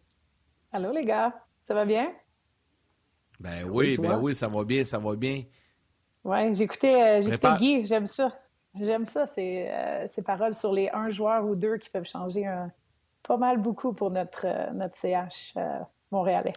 Allô, les gars. Ça va bien? Ben oui, ben oui, ça va bien, ça va bien. Oui, j'écoutais euh, Guy, j'aime ça. J'aime ça, ces, euh, ces paroles sur les un joueur ou deux qui peuvent changer un pas mal beaucoup pour notre, euh, notre CH euh, montréalais.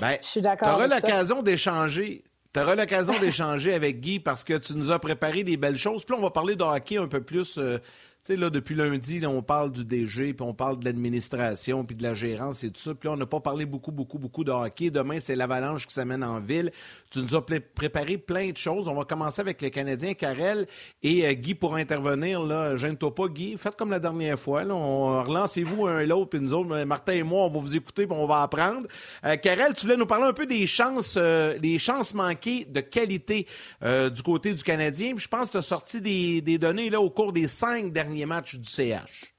Ben, je suis d'accord. Tu auras l'occasion d'échanger. Tu auras l'occasion (laughs) d'échanger avec Guy parce que tu nous as préparé des belles choses. Puis là, on va parler de hockey un peu plus euh, sais, là, depuis lundi, on parle du DG, puis on parle de l'administration, puis de la gérance et tout ça. Puis là, on n'a pas parlé beaucoup, beaucoup, beaucoup de hockey. Demain, c'est l'avalanche qui s'amène en ville. Tu nous as préparé plein de choses. On va commencer avec les Canadiens, Karel et euh, Guy pour intervenir. Là, gêne-toi pas, Guy. Faites comme la dernière fois. Là. relancez-vous un et l'autre, puis nous autres, Martin et moi, on va vous écouter, puis on va apprendre. Euh, Karel, tu voulais nous parler un peu des chances, euh, des chances manquées de qualité du côté du Canadien. je pense que tu as sorti des, données là, au cours des cinq match du CH.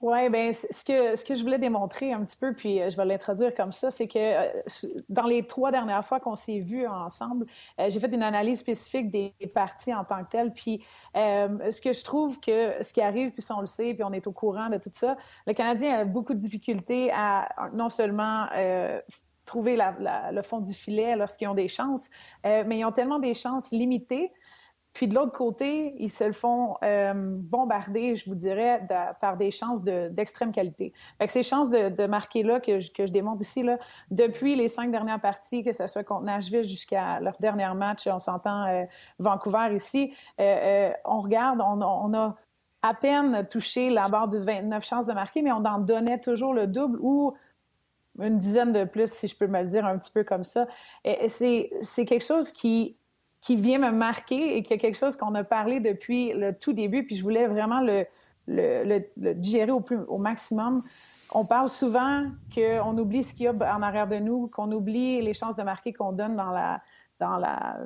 Oui, bien, ce que, ce que je voulais démontrer un petit peu, puis euh, je vais l'introduire comme ça, c'est que euh, dans les trois dernières fois qu'on s'est vus ensemble, euh, j'ai fait une analyse spécifique des parties en tant que telles. Puis ce que je trouve que ce qui arrive, puis on le sait, puis on est au courant de tout ça, le Canadien a beaucoup de difficultés à non seulement trouver le fond du filet lorsqu'ils ont des chances, mais ils ont tellement des chances limitées puis de l'autre côté, ils se le font euh, bombarder, je vous dirais, par des chances d'extrême qualité. Fait ces chances de, marquer-là que je, que démontre ici, là, depuis les cinq dernières parties, que ce soit contre Nashville jusqu'à leur dernier match, on s'entend euh, Vancouver ici, euh, on regarde, on, on, a à peine touché la barre du 29 chances de marquer, mais on en donnait toujours le double ou une dizaine de plus, si je peux me le dire un petit peu comme ça. Et c'est quelque chose qui qui vient me marquer et qui est quelque chose qu'on a parlé depuis le tout début, puis je voulais vraiment le, digérer au, maximum. On parle souvent qu'on oublie ce qu'il y a en arrière de nous, qu'on oublie les chances de marquer qu'on donne dans la dans la,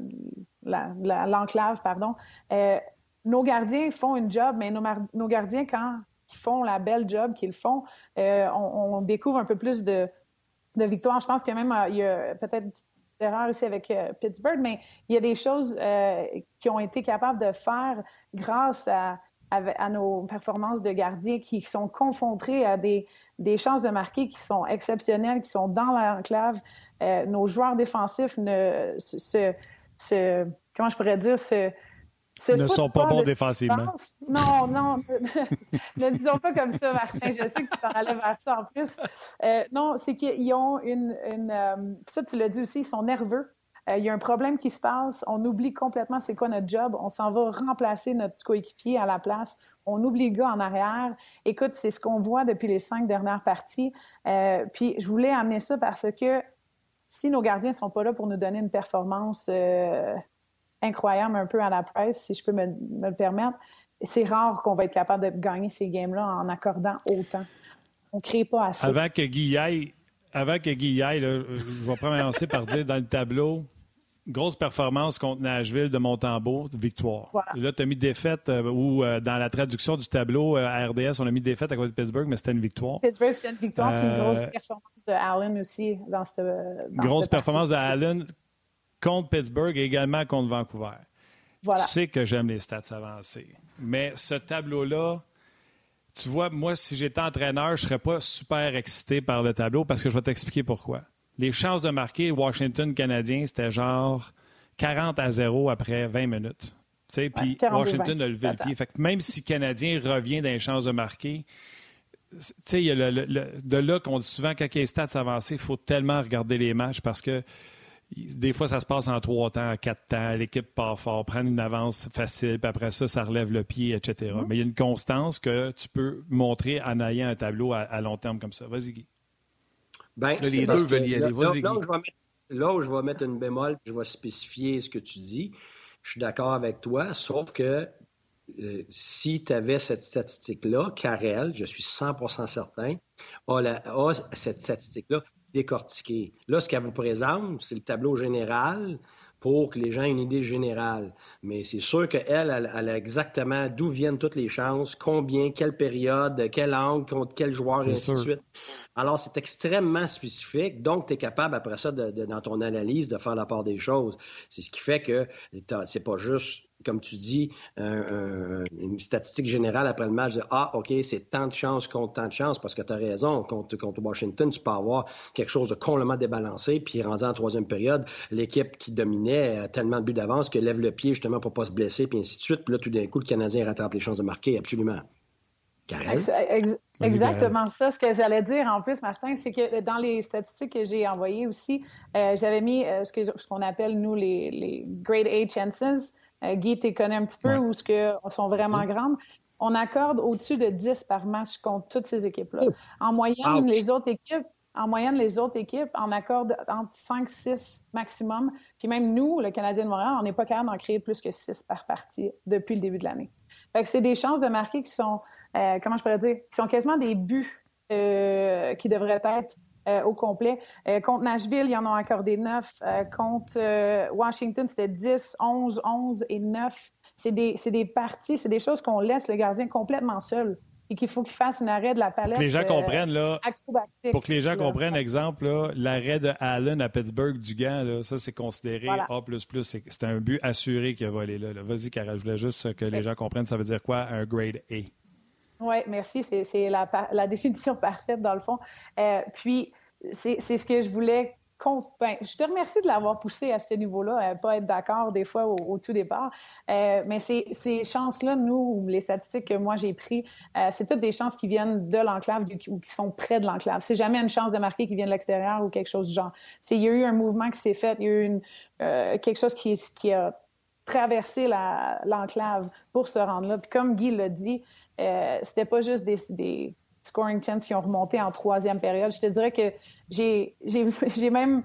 l'enclave, pardon. Euh, nos gardiens font une job, mais nos, gardiens, quand ils font la belle job qu'ils font, euh, on, on, découvre un peu plus de, de victoires. Je pense que même euh, il y a peut-être aussi avec euh, Pittsburgh, mais il y a des choses euh, qui ont été capables de faire grâce à, nos performances de gardiens qui sont confrontés à des, des chances de marquer qui sont exceptionnelles, qui sont dans l'enclave. Euh, nos joueurs défensifs ne se, se, comment je pourrais dire, se, ne sont pas, bons défensivement. Non, non, (laughs) ne, disons pas comme ça, Martin. Je sais que tu t'en allais vers ça en plus. Euh, non, c'est qu'ils ont une. une euh, ça, tu l'as dit aussi, ils sont nerveux. Euh, il y a un problème qui se passe. On oublie complètement c'est quoi notre job. On s'en va remplacer notre coéquipier à la place. On oublie le gars en arrière. Écoute, c'est ce qu'on voit depuis les cinq dernières parties. puis je voulais amener ça parce que si nos gardiens sont pas là pour nous donner une performance incroyable un peu à la presse, si je peux me, le permettre. C'est rare qu'on va être capable de gagner ces games-là en accordant autant. On ne crée pas assez. Avant que Guy aille, avant que Guy aille, je vais commencer par dire dans le tableau, grosse performance contre Nashville de Montembeau, victoire. Là, tu as mis défaite, euh, ou euh, dans la traduction du tableau euh, à RDS, on a mis défaite à cause de Pittsburgh, mais c'était une victoire. Pittsburgh, c'était une victoire, puis une grosse performance de Allen aussi dans cette. grosse performance de Allen contre Pittsburgh et également contre Vancouver. Voilà. Tu sais que j'aime les stats avancées. Mais ce tableau-là, tu vois, moi, si j'étais entraîneur, je ne serais pas super excité par le tableau parce que je vais t'expliquer pourquoi. Les chances de marquer Washington-Canadien, c'était genre 40 à 0 après 20 minutes. Puis Washington a levé le pied. Fait même si le Canadien revient dans les chances de marquer, sais, de là qu'on dit souvent, quand il y a les stats avancés, il faut tellement regarder les matchs parce que des fois, ça se passe en trois temps, en quatre temps. L'équipe part fort, prend une avance facile, puis après ça, ça relève le pied, etc. Mm-hmm. Mais il y a une constance que tu peux montrer en ayant un tableau à, long terme comme ça. Vas-y, Guy. Ben, les deux veulent y aller. Vas-y, Guy. Là où je vais mettre une bémol, je vais spécifier ce que tu dis. Je suis d'accord avec toi, sauf que euh, si tu avais cette statistique-là, Karel, je suis 100% certain, a, cette statistique-là décortiquée. Là, ce qu'elle vous présente, c'est le tableau général pour que les gens aient une idée générale. Mais c'est sûr qu'elle, elle, elle, a exactement d'où viennent toutes les chances, combien, quelle période, quel angle, contre quel joueur, et ainsi de suite. Alors, c'est extrêmement spécifique. Donc, tu es capable, après ça, dans ton analyse, de faire la part des choses. C'est ce qui fait que c'est pas juste comme tu dis, une statistique générale après le match de Ah, OK, c'est tant de chance contre tant de chance, parce que tu as raison, contre, contre Washington, tu peux avoir quelque chose de complètement débalancé, puis rendu en troisième période, l'équipe qui dominait a tellement de buts d'avance que lève le pied justement pour pas se blesser, puis ainsi de suite. Puis là, tout d'un coup, le Canadien rattrape les chances de marquer, absolument. exactement ça. Ce que j'allais dire en plus, Martin, c'est que dans les statistiques que j'ai envoyées aussi, euh, j'avais mis euh, ce qu'on appelle, nous, les, les grade A chances. Euh, Guy, tu connais un petit peu où ce que sont vraiment grandes. On accorde au-dessus de 10 par match contre toutes ces équipes-là. En moyenne, les autres équipes, en moyenne, les autres équipes en accordent entre 5, 6 maximum. Puis même nous, le Canadien de Montréal, on n'est pas capable d'en créer plus que 6 par partie depuis le début de l'année. Fait que c'est des chances de marquer qui sont, euh, comment je pourrais dire, qui sont quasiment des buts euh, qui devraient être euh, au complet. Euh, contre Nashville, ils en ont accordé 9. Euh, contre Washington, c'était 10, 11, 11 et 9. C'est des, des parties, c'est des choses qu'on laisse le gardien complètement seul et qu'il faut qu'il fasse un arrêt de la palette. Pour que les gens comprennent, là, pour que les gens comprennent, exemple, l'arrêt de Allen à Pittsburgh du gant, là, ça, c'est considéré A++. C'est un but assuré qu'il a volé là. Vas-y, Cara, je voulais juste que les gens comprennent ça veut dire quoi, un grade A? Oui, merci. C'est la, définition (laughs) parfaite, dans le fond. Euh, puis, c'est ce que je voulais ben, je te remercie de l'avoir poussé à ce niveau-là, pas être d'accord des fois au, tout départ. Euh, mais ces, ces chances-là, nous, les statistiques que moi j'ai prises, euh, c'est toutes des chances qui viennent de l'enclave ou qui sont près de l'enclave. C'est jamais une chance de marquer qui vient de l'extérieur ou quelque chose du genre. Il y a eu un mouvement qui s'est fait, il y a eu une, quelque chose qui, qui a traversé l'enclave pour se rendre là. Puis comme Guy l'a dit, euh, c'était pas juste des, des, scoring chance qui ont remonté en troisième période. Je te dirais que (laughs) j'ai même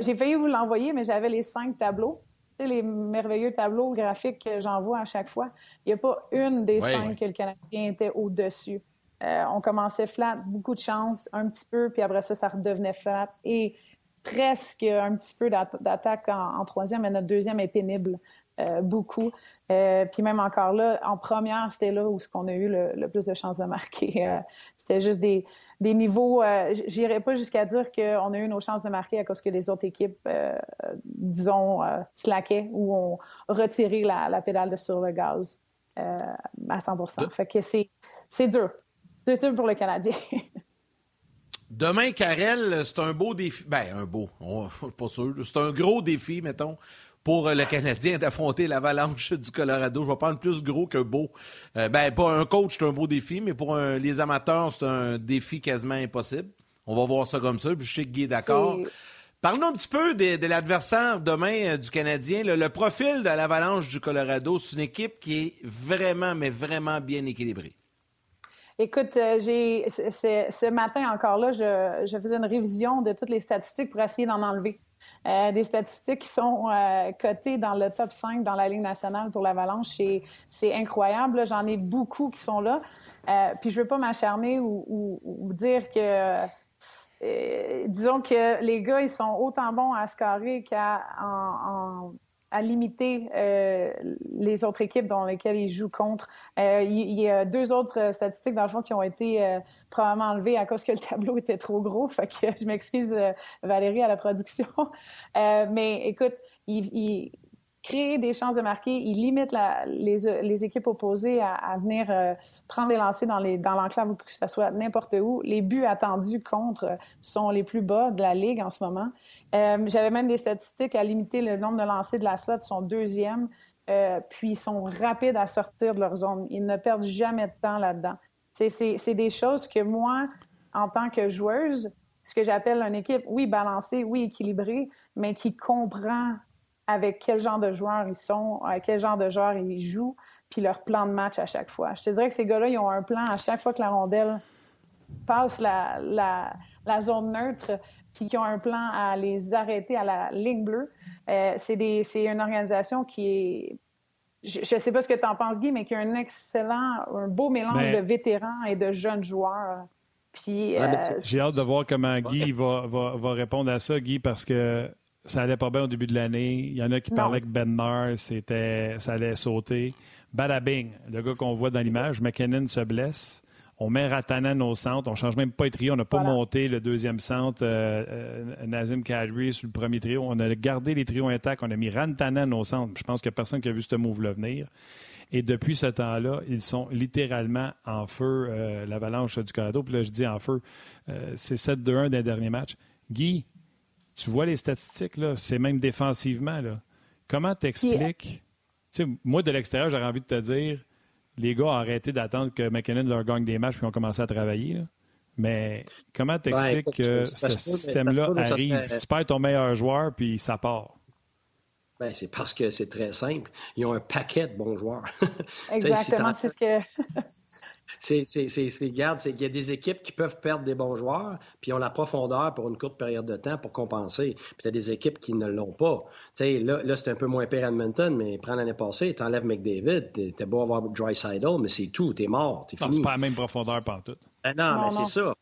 j'ai failli vous l'envoyer, mais j'avais les cinq tableaux. Tu sais, les merveilleux tableaux graphiques que j'envoie à chaque fois. Il n'y a pas une des cinq que le Canadien était au-dessus. Euh, on commençait flat, beaucoup de chance, un petit peu, puis après ça, ça redevenait flat. Et presque un petit peu d'attaque en, en, troisième, mais notre deuxième est pénible. Euh, beaucoup. Euh, puis même encore là, en première, c'était là où on a eu le, plus de chances de marquer. Euh, c'était juste des, des niveaux. J'irais pas jusqu'à dire qu'on a eu nos chances de marquer à cause que les autres équipes, disons, slackaient ou ont retiré la, la, pédale de sur le gaz à 100 Fait que c'est, dur. C'est dur pour le Canadien. (laughs) Demain, Karel, c'est un beau défi. Ben, un beau, je suis (laughs) pas sûr. C'est un gros défi, mettons, pour le Canadien d'affronter l'avalanche du Colorado. Je vais prendre plus gros que beau. Euh, ben, pas un coach, c'est un beau défi, mais pour les amateurs, c'est un défi quasiment impossible. On va voir ça comme ça, puis je sais que Guy est d'accord. Parlons un petit peu de, l'adversaire demain euh, du Canadien. Le, profil de l'Avalanche du Colorado, c'est une équipe qui est vraiment, mais vraiment bien équilibrée. Écoute, euh, j'ai ce matin encore là, je, je, faisais une révision de toutes les statistiques pour essayer d'en enlever. Euh, des statistiques qui sont euh, cotées dans le top 5 dans la Ligue nationale pour l'Avalanche. C'est incroyable. J'en ai beaucoup qui sont là. Euh, puis je veux pas m'acharner ou, dire que... disons que les gars, ils sont autant bons à scorer qu'à en à limiter euh, les autres équipes dans lesquelles ils jouent contre. Euh, il, y a deux autres statistiques, dans le fond, qui ont été euh, probablement enlevées à cause que le (laughs) tableau était trop gros. Fait que je m'excuse, Valérie, à la production. (laughs) mais écoute, il, il, créer des chances de marquer, il limite les, équipes opposées à venir prendre des lancers dans l'enclave dans ou que ce soit n'importe où. Les buts attendus contre sont les plus bas de la Ligue en ce moment. Euh, J'avais même des statistiques à limiter le nombre de lancers de la slot, sont deuxième, euh, puis ils sont rapides à sortir de leur zone. Ils ne perdent jamais de temps là-dedans. C'est des choses que moi, en tant que joueuse, ce que j'appelle une équipe, oui, balancée, oui, équilibrée, mais qui comprend avec quel genre de joueurs ils sont, avec quel genre de joueurs ils jouent, puis leur plan de match à chaque fois. Je te dirais que ces gars-là, ils ont un plan à chaque fois que la rondelle passe la, la, zone neutre, puis qu'ils ont un plan à les arrêter à la ligne bleue. Euh, c'est une organisation qui est je ne sais pas ce que tu en penses, Guy, mais qui a un excellent, un beau mélange de vétérans et de jeunes joueurs. Puis, euh, J'ai hâte de voir comment Guy va, va, va, répondre à ça, Guy, parce que ça allait pas bien au début de l'année. Il y en a qui parlaient que Ben c'était, ça allait sauter. Badabing, le gars qu'on voit dans l'image, McKinnon se blesse. On met Ratanen au centre. On ne change même pas de trio. On n'a pas monté le deuxième centre, euh, euh, Nazim Kadri sur le premier trio. On a gardé les trios intacts. On a mis Rantanen au centre. Je pense qu'il n'y a personne qui a vu ce move-là venir. Et depuis ce temps-là, ils sont littéralement en feu, euh, l'avalanche du Colorado. Puis là, je dis en feu. c'est 7-2-1 des derniers matchs. Guy, tu vois les statistiques, là, c'est même défensivement. Là. Comment t'expliques? Tu sais, moi, de l'extérieur, j'aurais envie de te dire les gars ont arrêté d'attendre que McKinnon leur gagne des matchs puis ont commencé à travailler. Mais comment t'expliques que ce système-là arrive? Tu perds ton meilleur joueur puis ça part. Ben, c'est parce que c'est très simple. Ils ont un paquet de bons joueurs. (laughs) Exactement, c'est ce que. (laughs) c'est, c'est, c'est, garde, c'est qu'il y a des équipes qui peuvent perdre des bons joueurs, puis ont la profondeur pour une courte période de temps pour compenser. Puis il y a des équipes qui ne l'ont pas. Tu sais, là, là c'est un peu moins pire à Edmonton, mais prends l'année passée, t'enlèves McDavid, t'es beau avoir Dry Sidle, mais c'est tout, t'es mort, t'es fini. C'est pas la même profondeur partout. Ah non, mais c'est ça.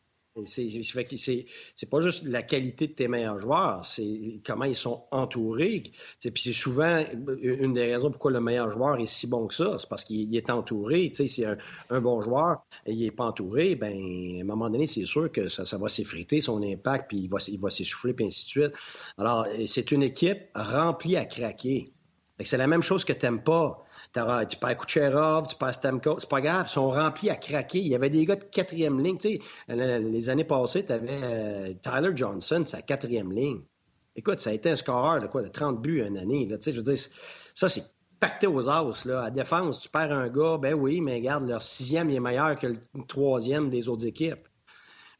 C'est pas juste la qualité de tes meilleurs joueurs, c'est comment ils sont entourés. Puis c'est souvent une des raisons pourquoi le meilleur joueur est si bon que ça, c'est parce qu'il est entouré. Si un, un bon joueur il n'est pas entouré, ben à un moment donné, c'est sûr que ça, va s'effriter son impact, puis il va, il va s'essouffler, puis ainsi de suite. Alors, c'est une équipe remplie à craquer. C'est la même chose que tu n'aimes tu perds Kucherov, tu perds Stamkos, c'est pas grave, ils sont remplis à craquer. Il y avait des gars de quatrième ligne. Tu sais, les années passées, tu avais euh, Tyler Johnson, sa quatrième ligne. Écoute, ça a été un scoreur de quoi, de 30 buts une année. Tu sais, je veux dire, ça, c'est pacté aux os. Là. À défense, tu perds un gars, ben oui, mais regarde, leur sixième est meilleur que le troisième des autres équipes.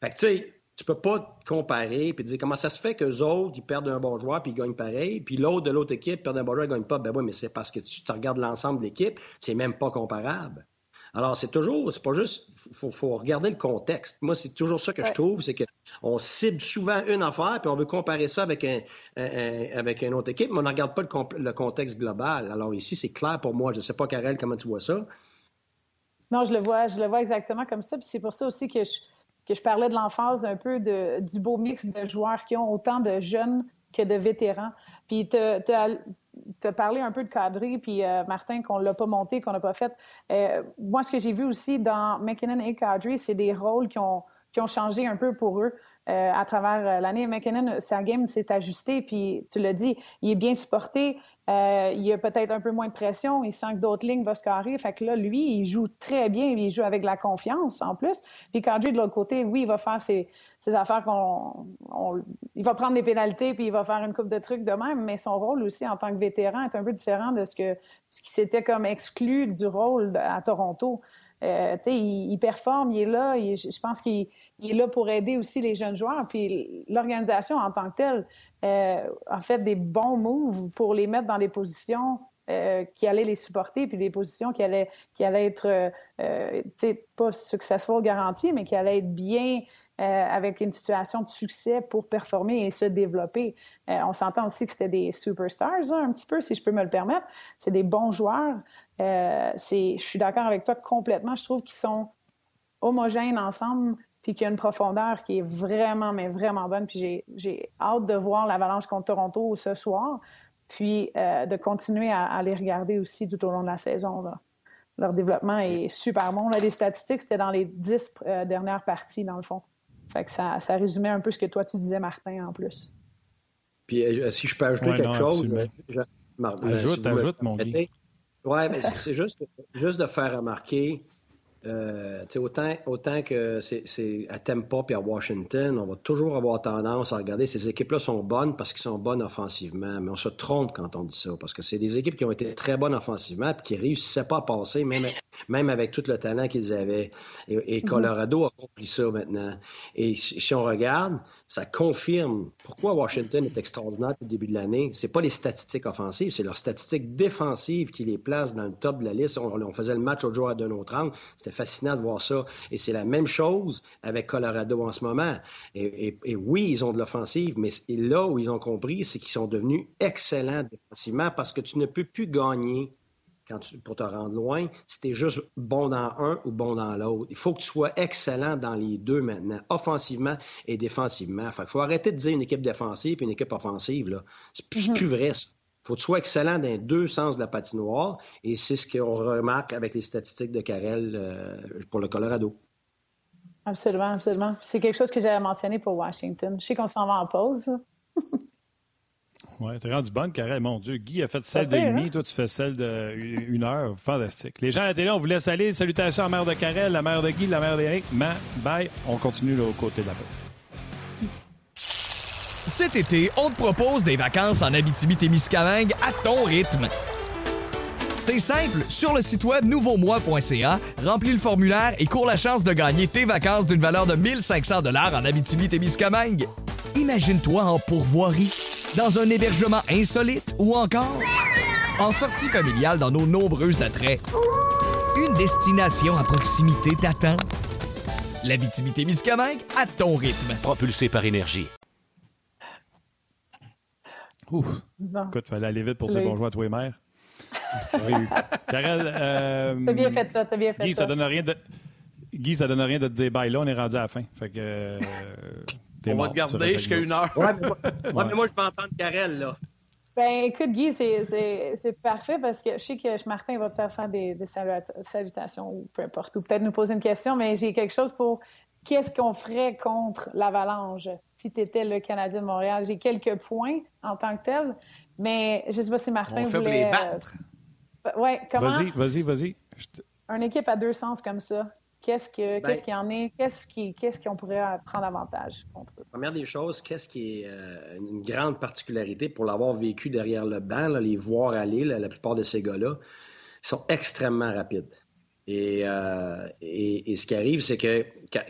Fait que, tu sais, tu peux pas te comparer puis dire comment ça se fait que les autres, ils perdent un bon joueur puis ils gagnent pareil, puis l'autre de l'autre équipe perd un bon joueur et gagne pas. Ben oui, mais c'est parce que tu, regardes l'ensemble de l'équipe, c'est même pas comparable. Alors, c'est toujours, c'est pas juste, faut, faut regarder le contexte. Moi, c'est toujours ça que je trouve, c'est qu'on cible souvent une affaire, puis on veut comparer ça avec un, avec une autre équipe, mais on ne regarde pas le, le, contexte global. Alors ici, c'est clair pour moi. Je ne sais pas, Karel, comment tu vois ça? Non, je le vois, je le vois exactement comme ça. Puis c'est pour ça aussi que je, que je parlais de l'emphase un peu de, du beau mix de joueurs qui ont autant de jeunes que de vétérans. Puis tu as parlé un peu de cadrer, puis euh, Martin, qu'on l'a pas monté, qu'on n'a pas fait. Euh, moi, ce que j'ai vu aussi dans McKinnon et Kadri, c'est des rôles qui ont, qui ont changé un peu pour eux. Euh, à travers l'année. McKinnon, sa game s'est ajustée, puis tu l'as dit, il est bien supporté, euh, il a peut-être un peu moins de pression, il sent que d'autres lignes vont se carrer. Fait que là, lui, il joue très bien, il joue avec la confiance en plus. Puis Kadri, de l'autre côté, oui, il va faire ses, affaires qu'on. il va prendre des pénalités puis il va faire une coupe de trucs de même, mais son rôle aussi en tant que vétéran est un peu différent de ce, que, ce qui s'était comme exclu du rôle à Toronto. Euh, il, performe, il est là. je pense qu'il est là pour aider aussi les jeunes joueurs. Puis l'organisation en tant que telle euh, a fait des bons moves pour les mettre dans des positions euh, qui allaient les supporter, puis des positions qui allaient, qui allaient être, euh, pas successful garanties, mais qui allaient être bien avec une situation de succès pour performer et se développer. on s'entend aussi que c'était des superstars, un petit peu, si je peux me le permettre. C'est des bons joueurs. Euh, je suis d'accord avec toi complètement. Je trouve qu'ils sont homogènes ensemble, puis qu'il y a une profondeur qui est vraiment, mais vraiment bonne. Puis j'ai hâte de voir l'Avalanche contre Toronto ce soir, puis euh, de continuer à, les regarder aussi tout au long de la saison. Leur développement est super bon. les statistiques, c'était dans les dix euh, dernières parties, dans le fond. Fait que ça, ça résumait un peu ce que toi, tu disais, Martin, en plus. Puis si je peux ajouter quelque chose... ajoute, ajoute, mon gars. Oui, mais c'est juste, juste de faire remarquer, euh, autant, autant que c'est à Tampa et à Washington, on va toujours avoir tendance à regarder ces équipes-là sont bonnes parce qu'ils sont bonnes offensivement, mais on se trompe quand on dit ça, parce que c'est des équipes qui ont été très bonnes offensivement et qui ne réussissaient pas à passer, même, même avec tout le talent qu'ils avaient. Et, mhm. Colorado a compris ça maintenant. Et si, on regarde, ça confirme pourquoi Washington est extraordinaire depuis le début de l'année. C'est pas les statistiques offensives, c'est leurs statistiques défensives qui les placent dans le top de la liste. On, faisait le match au jour à 2 autre angle. C'était fascinant de voir ça. Et c'est la même chose avec Colorado en ce moment. Et, et oui, ils ont de l'offensive, mais là où ils ont compris, c'est qu'ils sont devenus excellents défensivement parce que tu ne peux plus gagner quand tu, pour te rendre loin, si tu es juste bon dans un ou bon dans l'autre. Il faut que tu sois excellent dans les deux maintenant, offensivement et défensivement. Il faut arrêter de dire une équipe défensive et une équipe offensive. C'est plus, mm-hmm. plus vrai, ça. faut que tu sois excellent dans les deux sens de la patinoire, et c'est ce qu'on remarque avec les statistiques de Carrel euh, pour le Colorado. Absolument, absolument. C'est quelque chose que j'avais mentionné pour Washington. Je sais qu'on s'en va en pause. Oui, tu es rendu bonne, Carré. Mon Dieu, Guy a fait celle de demi, hein? toi tu fais celle d'une heure. Fantastique. Les gens à la télé, on vous laisse aller. Salutations à la mère de Carrel, la mère de Guy, la mère d'Éric. Bye. On continue là, au côté de la paix. Cet été, on te propose des vacances en Abitibi-Témiscamingue à ton rythme. C'est simple, sur le site web nouveaumois.ca, remplis le formulaire et cours la chance de gagner tes vacances d'une valeur de 1500 dollars en Abitibi-Témiscamingue. Imagine-toi en pourvoirie, dans un hébergement insolite ou encore en sortie familiale dans nos nombreux attraits. Une destination à proximité t'attend. L'Abitibi-Témiscamingue à ton rythme. Propulsé par énergie. Ouf. Écoute, fallait aller vite pour dire bonjour à toi et mère. (laughs) Oui. Karel, euh, t'as bien fait ça, t'as bien fait Guy, ça. ça donne rien de... Guy, ça donne rien de te dire bye là, on est rendu à la fin. Fait que... Euh, (laughs) on va te garder jusqu'à une heure. ouais, mais moi, je peux entendre Karel, là. Ben, écoute, Guy, c'est parfait parce que je sais que Martin va peut-être faire des, des, salutations ou peu importe, ou peut-être nous poser une question, mais j'ai quelque chose pour qu'est-ce qu'on ferait contre l'avalanche si tu étais le Canadien de Montréal? J'ai quelques points en tant que tel, mais je ne sais pas si Martin On voulait... les euh, battre. Ouais, comment... Vas-y, vas-y, vas-y. Une équipe à deux sens comme ça, qu'est-ce que, ben qu'il y en est? Qu'est-ce qui, qu'est-ce qu'on pourrait prendre avantage contre eux? Première des choses, qu'est-ce qui est euh, une grande particularité pour l'avoir vécu derrière le banc, les voir aller, la plupart de ces gars-là, ils sont extrêmement rapides. Et, euh, et, ce qui arrive, c'est que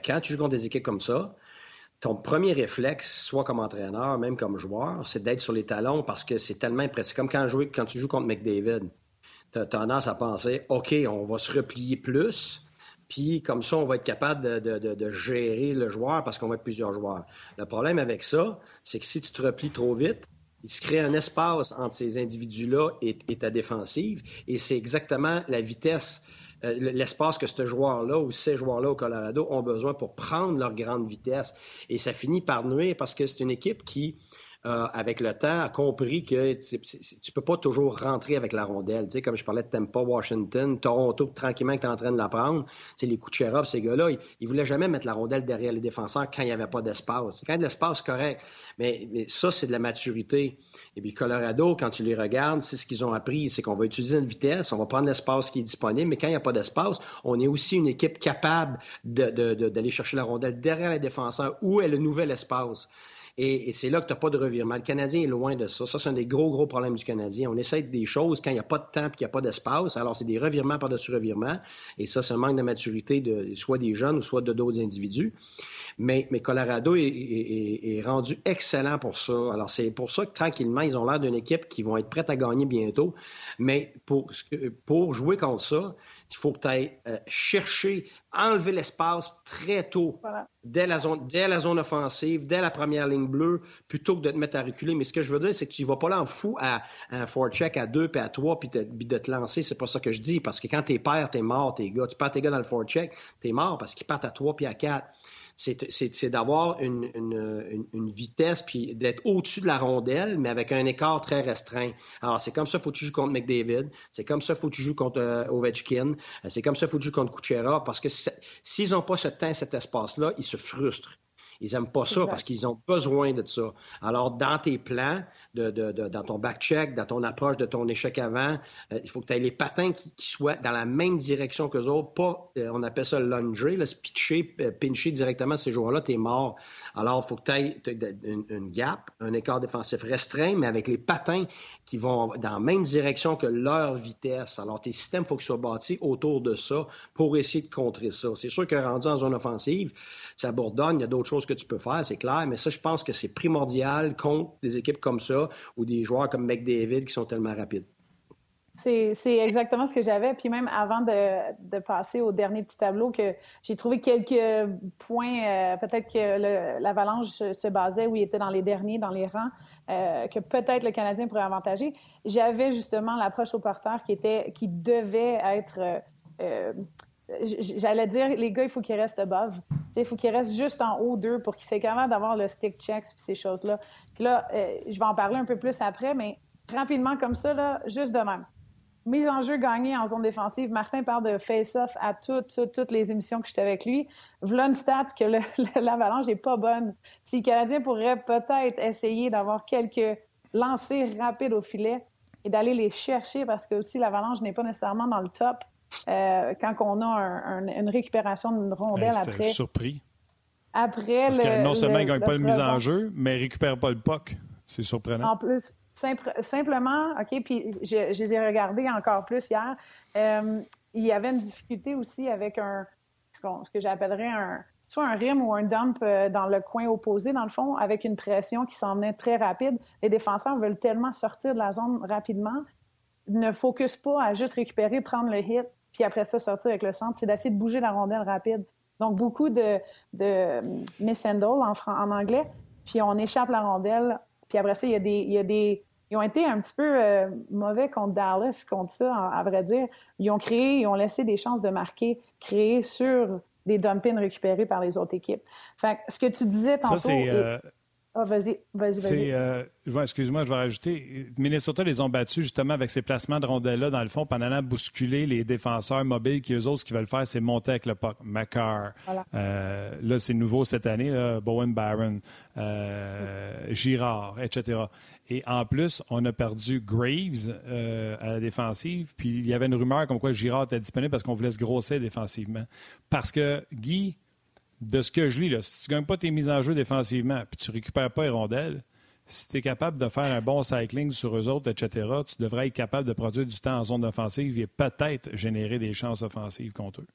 quand tu joues contre des équipes comme ça, ton premier réflexe, soit comme entraîneur, même comme joueur, c'est d'être sur les talons parce que c'est tellement impressionnant. comme quand, quand tu joues contre McDavid. Tu as tendance à penser, OK, on va se replier plus, puis comme ça, on va être capable de, gérer le joueur parce qu'on va être plusieurs joueurs. Le problème avec ça, c'est que si tu te replies trop vite, il se crée un espace entre ces individus-là et, et ta défensive, et c'est exactement la vitesse euh, l'espace que ce joueur-là ou ces joueurs-là au Colorado ont besoin pour prendre leur grande vitesse. Et ça finit par nuire parce que c'est une équipe qui, euh, avec le temps, a compris que tu ne peux pas toujours rentrer avec la rondelle. Comme je parlais de Tampa, Washington, Toronto, tranquillement, que tu en train de la prendre. Les coups de Cherov, ces gars-là, ils, ne voulaient jamais mettre la rondelle derrière les défenseurs quand il n'y avait pas d'espace. Quand il y a de l'espace, correct. Mais, mais ça, c'est de la maturité. Et puis Colorado, quand tu les regardes, c'est ce qu'ils ont appris, c'est qu'on va utiliser une vitesse, on va prendre l'espace qui est disponible, mais quand il n'y a pas d'espace, on est aussi une équipe capable d'aller chercher la rondelle derrière les défenseurs. Où est le nouvel espace? Et, c'est là que tu n'as pas de revirement. Le Canadien est loin de ça. Ça, c'est un des gros, gros problèmes du Canadien. On essaie des choses quand il n'y a pas de temps et qu'il n'y a pas d'espace. Alors, c'est des revirements par-dessus revirements. Et ça, c'est un manque de maturité de soit des jeunes ou soit de d'autres individus. Mais, mais Colorado est, est, rendu excellent pour ça. Alors, c'est pour ça que tranquillement, ils ont l'air d'une équipe qui vont être prête à gagner bientôt. Mais pour, pour jouer contre ça, il faut que tu ailles euh, chercher, enlever l'espace très tôt, dès, la zone, dès la zone offensive, dès la première ligne bleue, plutôt que de te mettre à reculer. Mais ce que je veux dire, c'est que tu ne vas pas là en fou à, un four-check à deux puis à trois, puis de te lancer. C'est pas ça que je dis, parce que quand t'es père, t'es mort, tes gars. Tu perds tes gars dans le four-check, t'es mort parce qu'ils partent à trois puis à quatre c'est d'avoir une, une, vitesse puis d'être au-dessus de la rondelle, mais avec un écart très restreint. Alors, c'est comme ça, faut que tu joues contre McDavid. C'est comme ça, faut que tu joues contre euh, Ovechkin. Euh, c'est comme ça, faut tu joues contre Kucherov parce que s'ils n'ont pas ce temps, cet espace-là, ils se frustrent. Ils n'aiment pas ça parce qu'ils ont besoin de ça. Alors, dans tes plans, de, dans ton back-check, dans ton approche de ton échec avant, euh, il faut que tu aies les patins qui, soient dans la même direction que les autres, pas, euh, on appelle ça lunger, le pitcher, euh, pincher directement ces joueurs-là, tu es mort. Alors, il faut que tu aies une, gap, un écart défensif restreint, mais avec les patins qui vont dans la même direction que leur vitesse. Alors, tes systèmes, il faut qu'ils soient bâtis autour de ça pour essayer de contrer ça. C'est sûr que rendu en zone offensive, ça bourdonne, il y a d'autres choses que tu peux faire, c'est clair, mais ça, je pense que c'est primordial contre des équipes comme ça ou des joueurs comme McDavid qui sont tellement rapides. C'est exactement ce que j'avais. Puis même avant de, passer au dernier petit tableau, que j'ai trouvé quelques points, euh, peut-être que l'Avalanche se basait où il était dans les derniers, dans les rangs, euh, que peut-être le Canadien pourrait avantager. J'avais justement l'approche au porteur qui était, qui devait être euh, j'allais dire, les gars, il faut qu'ils restent above. il faut qu'ils restent juste en haut d'eux pour qu'ils soient capables d'avoir le stick checks et ces choses-là. Puis là, euh, je vais en parler un peu plus après, mais rapidement comme ça, là, juste de même. Mise en jeu gagnée en zone défensive. Martin parle de face-off à toutes, toutes, les émissions que j'étais avec lui. V'là une stat que (laughs) l'avalanche n'est pas bonne. Si le Canadien pourrait peut-être essayer d'avoir quelques lancers rapides au filet et d'aller les chercher parce que aussi l'avalanche n'est pas nécessairement dans le top euh, quand on a une récupération d'une rondelle ben, après. surpris. Après Parce que non seulement il ne gagne pas le mise en jeu, mais il récupère pas le puck. C'est surprenant. En plus, simplement, OK, puis je, les ai regardés encore plus hier. Euh, il y avait une difficulté aussi avec un, ce, que j'appellerais un, soit un rim ou un dump euh, dans le coin opposé, dans le fond, avec une pression qui s'en venait très rapide. Les défenseurs veulent tellement sortir de la zone rapidement, ne focus pas à juste récupérer, prendre le hit, puis après ça, sortir avec le centre, c'est d'essayer de bouger la rondelle rapide. Donc, beaucoup de, de miss en, en anglais, puis on échappe la rondelle, puis après ça, il y a des, il y a des ils ont été un petit peu euh, mauvais contre Dallas, contre ça, à, vrai dire. Ils ont créé, ils ont laissé des chances de marquer créées sur des dumpings récupérés par les autres équipes. Fait ce que tu disais tantôt... Ça, c'est... Euh, ah, vas-y, vas-y, vas-y. Euh, excuse-moi, je vais rajouter. Minnesota les ont battus justement avec ces placements de rondelles-là, dans le fond, pendant la bousculer les défenseurs mobiles qui, eux autres, ce qu'ils veulent faire, c'est monter avec le puck. Macar. Euh, là, c'est nouveau cette année, là, Bowen Barron, euh, Girard, etc. Et en plus, on a perdu Graves à la défensive, puis il y avait une rumeur comme quoi Girard était disponible parce qu'on voulait se grosser défensivement. Parce que Guy de ce que je lis, là, si tu ne gagnes pas tes mises en jeu défensivement puis tu ne récupères pas les rondelles, si tu es capable de faire un bon cycling sur eux autres, etc., tu devrais être capable de produire du temps en zone offensive et peut-être générer des chances offensives contre eux.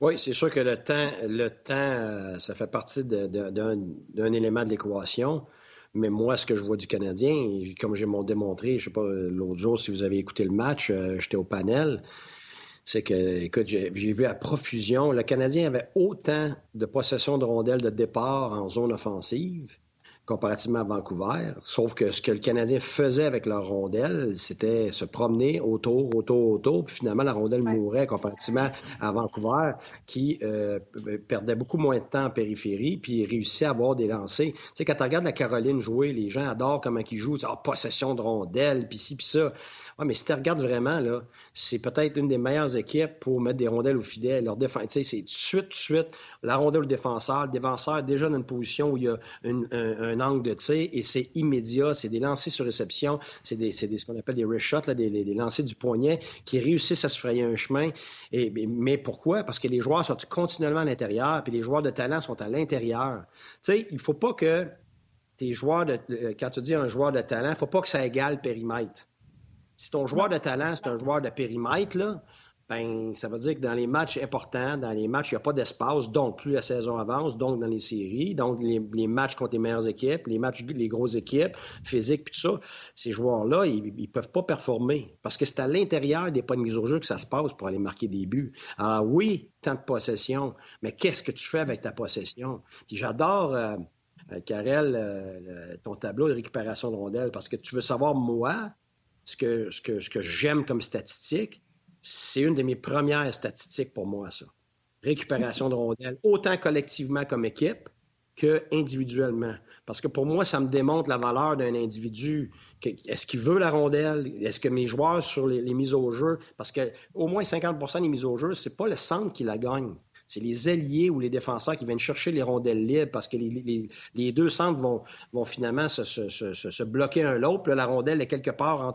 Oui, c'est sûr que le temps, le temps euh, ça fait partie d'un élément de l'équation. Mais moi, ce que je vois du Canadien, comme j'ai démontré, je ne sais pas, l'autre jour, si vous avez écouté le match, euh, j'étais au panel c'est que, écoute, j'ai vu à profusion, le Canadien avait autant de possession de rondelles de départ en zone offensive comparativement à Vancouver. Sauf que ce que le Canadien faisait avec leur rondelle, c'était se promener autour, autour, autour, puis finalement la rondelle mourait comparativement à Vancouver, qui euh, perdait beaucoup moins de temps en périphérie, puis réussissait à avoir des lancers. Tu sais, quand tu regardes la Caroline jouer, les gens adorent comment ils jouent, oh, possession de rondelle, puis ci, puis ça. Oui, mais si tu regardes vraiment, là, c'est peut-être une des meilleures équipes pour mettre des rondelles au fidèle. Leur défense, c'est tout de suite, de suite, la rondelle au défenseur. Le défenseur est déjà dans une position où il y a un, angle de tir et c'est immédiat. C'est des lancers sur réception. C'est ce qu'on appelle des wrist shots, là, des, lancers du poignet qui réussissent à se frayer un chemin. Mais pourquoi? Parce que les joueurs sont continuellement à l'intérieur puis les joueurs de talent sont à l'intérieur. Tu sais, il faut pas que tes joueurs de, euh, quand tu dis un joueur de talent, il faut pas que ça égale périmètre. Si ton joueur de talent, c'est un joueur de périmètre, là, ben, ça veut dire que dans les matchs importants, dans les matchs, il n'y a pas d'espace, donc plus la saison avance, donc dans les séries, donc les, matchs contre les meilleures équipes, les matchs, les grosses équipes, physiques, puis tout ça, ces joueurs-là, ils ne peuvent pas performer parce que c'est à l'intérieur des pas de mise au jeu que ça se passe pour aller marquer des buts. Alors oui, tant de possession, mais qu'est-ce que tu fais avec ta possession? Puis j'adore... Euh, euh Karel, euh, ton tableau de récupération de rondelles, parce que tu veux savoir, moi, ce que, ce que, j'aime comme statistique, c'est une de mes premières statistiques pour moi, ça. Récupération de rondelles, autant collectivement comme équipe que individuellement. Parce que pour moi, ça me démontre la valeur d'un individu. Est-ce qu'il veut la rondelle? Est-ce que mes joueurs sur les, mises au jeu, parce que au moins 50% des mises au jeu, c'est pas le centre qui la gagne. C'est les alliés ou les défenseurs qui viennent chercher les rondelles libres parce que les, deux centres vont, finalement se, bloquer un l'autre. La rondelle est quelque part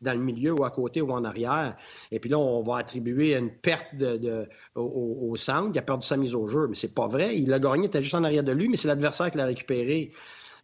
dans le milieu ou à côté ou en arrière. Et puis là, on va attribuer une perte de, au, centre. Il a perdu sa mise au jeu. Mais c'est pas vrai. Il a gagné, il était juste en arrière de lui, mais c'est l'adversaire qui l'a récupéré.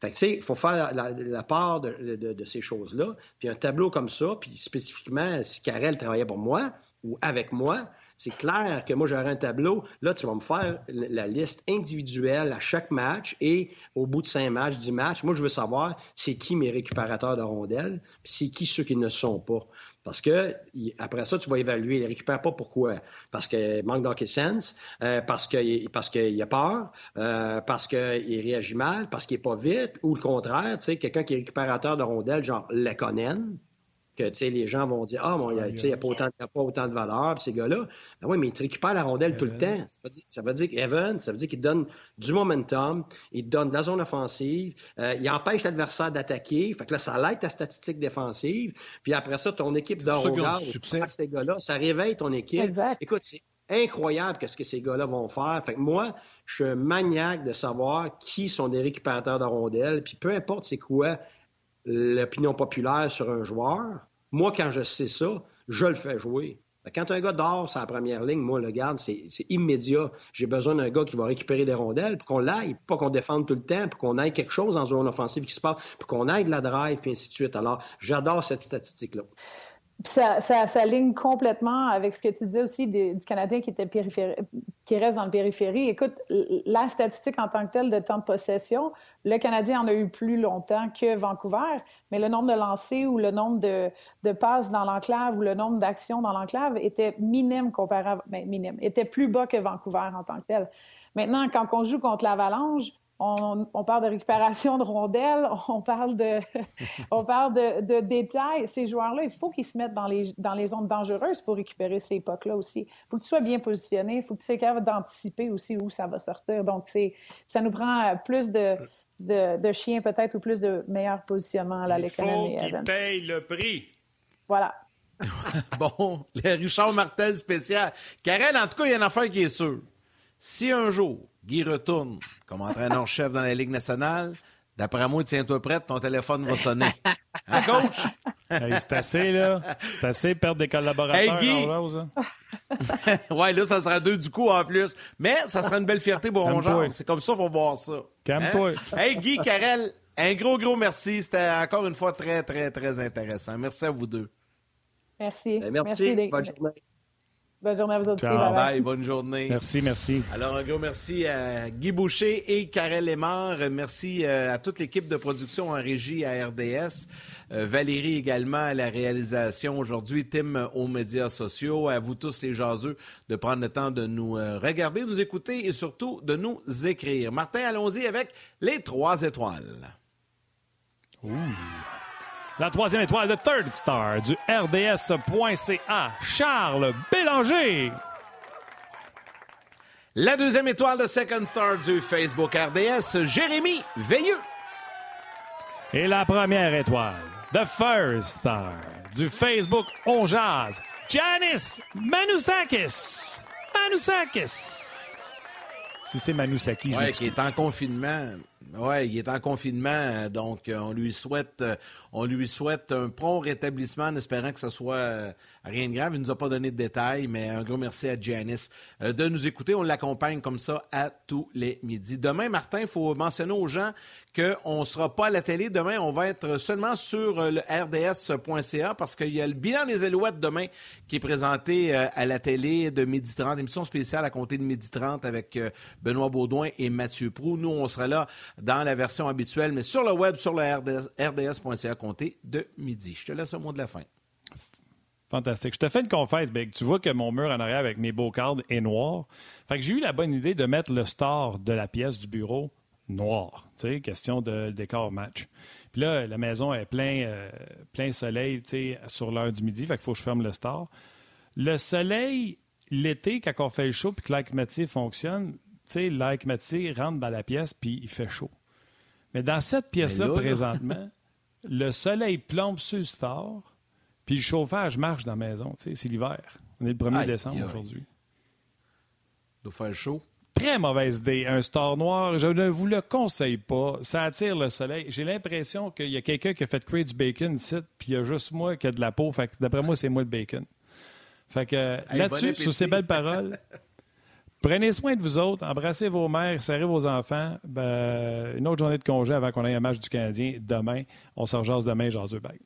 Fait que, tu sais, il faut faire la, part de, ces choses-là. Puis un tableau comme ça, puis spécifiquement, si Carrel travaillait pour moi ou avec moi, c'est clair que moi, j'aurais un tableau. Là, tu vas me faire la liste individuelle à chaque match et au bout de cinq matchs, dix matchs, moi, je veux savoir c'est qui mes récupérateurs de rondelles, puis c'est qui ceux qui ne sont pas. Parce que après ça, tu vas évaluer. Il ne récupère pas pourquoi? Parce qu'il manque d'hockey sense, euh, parce qu'il parce a peur, euh, parce qu'il réagit mal, parce qu'il n'est pas vite, ou le contraire, tu sais, quelqu'un qui est récupérateur de rondelles, genre Lekonen, que les gens vont dire Ah, bon, il n'y a, pas autant, pas autant de valeur, puis ces gars-là. Ben oui, mais il te récupère la rondelle tout le temps. Ça veut dire, qu'Evan, ça veut dire qu'il donne du momentum, il donne de la zone offensive, euh, il empêche l'adversaire d'attaquer. Fait que là, ça l'aide ta statistique défensive. Puis après ça, ton équipe de regard, ces gars-là, ça réveille ton équipe. Écoute, c'est incroyable ce que ces gars-là vont faire. Fait que moi, je suis un maniaque de savoir qui sont des récupérateurs de rondelles, puis peu importe c'est quoi l'opinion populaire sur un joueur, moi, quand je sais ça, je le fais jouer. Quand un gars dort la première ligne, moi, le garde, c'est immédiat. J'ai besoin d'un gars qui va récupérer des rondelles, pour qu'on l'aille, pas qu'on défende tout le temps, pour qu'on aille quelque chose en zone offensive qui se passe, pour qu'on aille de la drive, puis ainsi de suite. Alors, j'adore cette statistique-là. Ça, ça s'aligne complètement avec ce que tu disais aussi du Canadien qui, était qui reste dans le périphérie. Écoute, la statistique en tant que telle de temps de possession, le Canadien en a eu plus longtemps que Vancouver, mais le nombre de lancers ou le nombre de, passes dans l'enclave ou le nombre d'actions dans l'enclave était minime comparable, ben, minime, était plus bas que Vancouver en tant que tel. Maintenant, quand on joue contre l'Avalanche, on, parle de récupération de rondelles, (laughs) on parle de, (laughs) on parle de, détails. Ces joueurs-là, il faut qu'ils se mettent dans les, dans les zones dangereuses pour récupérer ces pucks-là aussi. Il faut que tu sois bien positionné, il faut que tu sois capable d'anticiper aussi où ça va sortir. Donc, ça nous prend plus de, de, chiens peut-être ou plus de meilleur positionnement à la Il faut qu'ils payent le prix. Voilà. (laughs) bon, le Richard Martel spécial. Karel, en tout cas, il y a une affaire qui est sûre. Si un jour, Guy retourne comme entraîneur-chef dans la Ligue nationale. D'après moi, tiens-toi prête, ton téléphone va sonner. (laughs) Hein, coach? c'est assez, là. C'est assez perdre des collaborateurs. Hey, Guy! (laughs) ouais, là, ça sera deux du coup en plus. Mais ça sera une belle fierté pour Rongeant. C'est comme ça, qu'on va voir ça. Calme-toi. Hein? Hey, Guy, Karel, un gros, gros merci. C'était encore une fois très, très, très intéressant. Merci à vous deux. Merci. Ben, merci. merci Bonne journée. Bonne journée à vous aussi. Bye bonne journée. Merci, merci. Alors, un gros merci à Guy Boucher et Karel Lemar. Merci euh, à toute l'équipe de production en régie à RDS. Euh, Valérie également à la réalisation aujourd'hui. Tim aux médias sociaux. À vous tous les jaseux de prendre le temps de nous euh, regarder, nous écouter et surtout de nous écrire. Martin, allons-y avec les trois étoiles. Ouh. La troisième étoile de Third Star du RDS.ca, Charles Bélanger. La deuxième étoile de Second Star du Facebook RDS, Jérémy Veilleux. Et la première étoile, The First Star du Facebook On Jazz, Janice Manusakis. Manusakis. Si c'est Manusaki, je ouais, qui est en confinement. Oui, il est en confinement, donc euh, on lui souhaite, euh, on lui souhaite un prompt rétablissement en espérant que ce soit euh, rien de grave. Il ne nous a pas donné de détails, mais un gros merci à Janice de nous écouter. On l'accompagne comme ça à tous les midis. Demain, Martin, il faut mentionner aux gens qu'on ne sera pas à la télé. Demain, on va être seulement sur euh, le rds.ca parce qu'il y a le bilan des Alouettes demain qui est présenté euh, à la télé de midi 30, émission spéciale à compter de midi 30 avec euh, Benoît Baudouin et Mathieu Prou. Nous, on sera là dans la version habituelle, mais sur le web, sur le rds.ca, à compter de midi. Je te laisse au mot de la fin. Fantastique. Je te fais une confesse, Big. Tu vois que mon mur en arrière avec mes beaux cartes est noir. Fait que j'ai eu la bonne idée de mettre le star de la pièce du bureau noir. Question de décor match. Puis là, la maison est plein, euh, plein soleil, sur l'heure du midi, fait qu'il faut que je ferme le star. Le soleil, l'été, quand on fait le chaud puis que l'air fonctionne, sais, l'air rentre dans la pièce puis il fait chaud. Mais dans cette pièce-là, présentement, (laughs) le soleil plombe sur le star puis le chauffage marche dans la maison, c'est l'hiver. On est le 1er décembre aujourd'hui doit faire chaud. Très mauvaise idée. Un star noir, je ne vous le conseille pas. Ça attire le soleil. J'ai l'impression qu'il y a quelqu'un qui a fait cuire du bacon ici, puis il y a juste moi qui a de la peau. Fait d'après moi, c'est moi le bacon. Fait que là-dessus, sur ces belles paroles, (laughs) prenez soin de vous autres, embrassez vos mères, serrez vos enfants. Ben, une autre journée de congé avant qu'on ait un match du Canadien demain. On se demain, Jaseux Bag.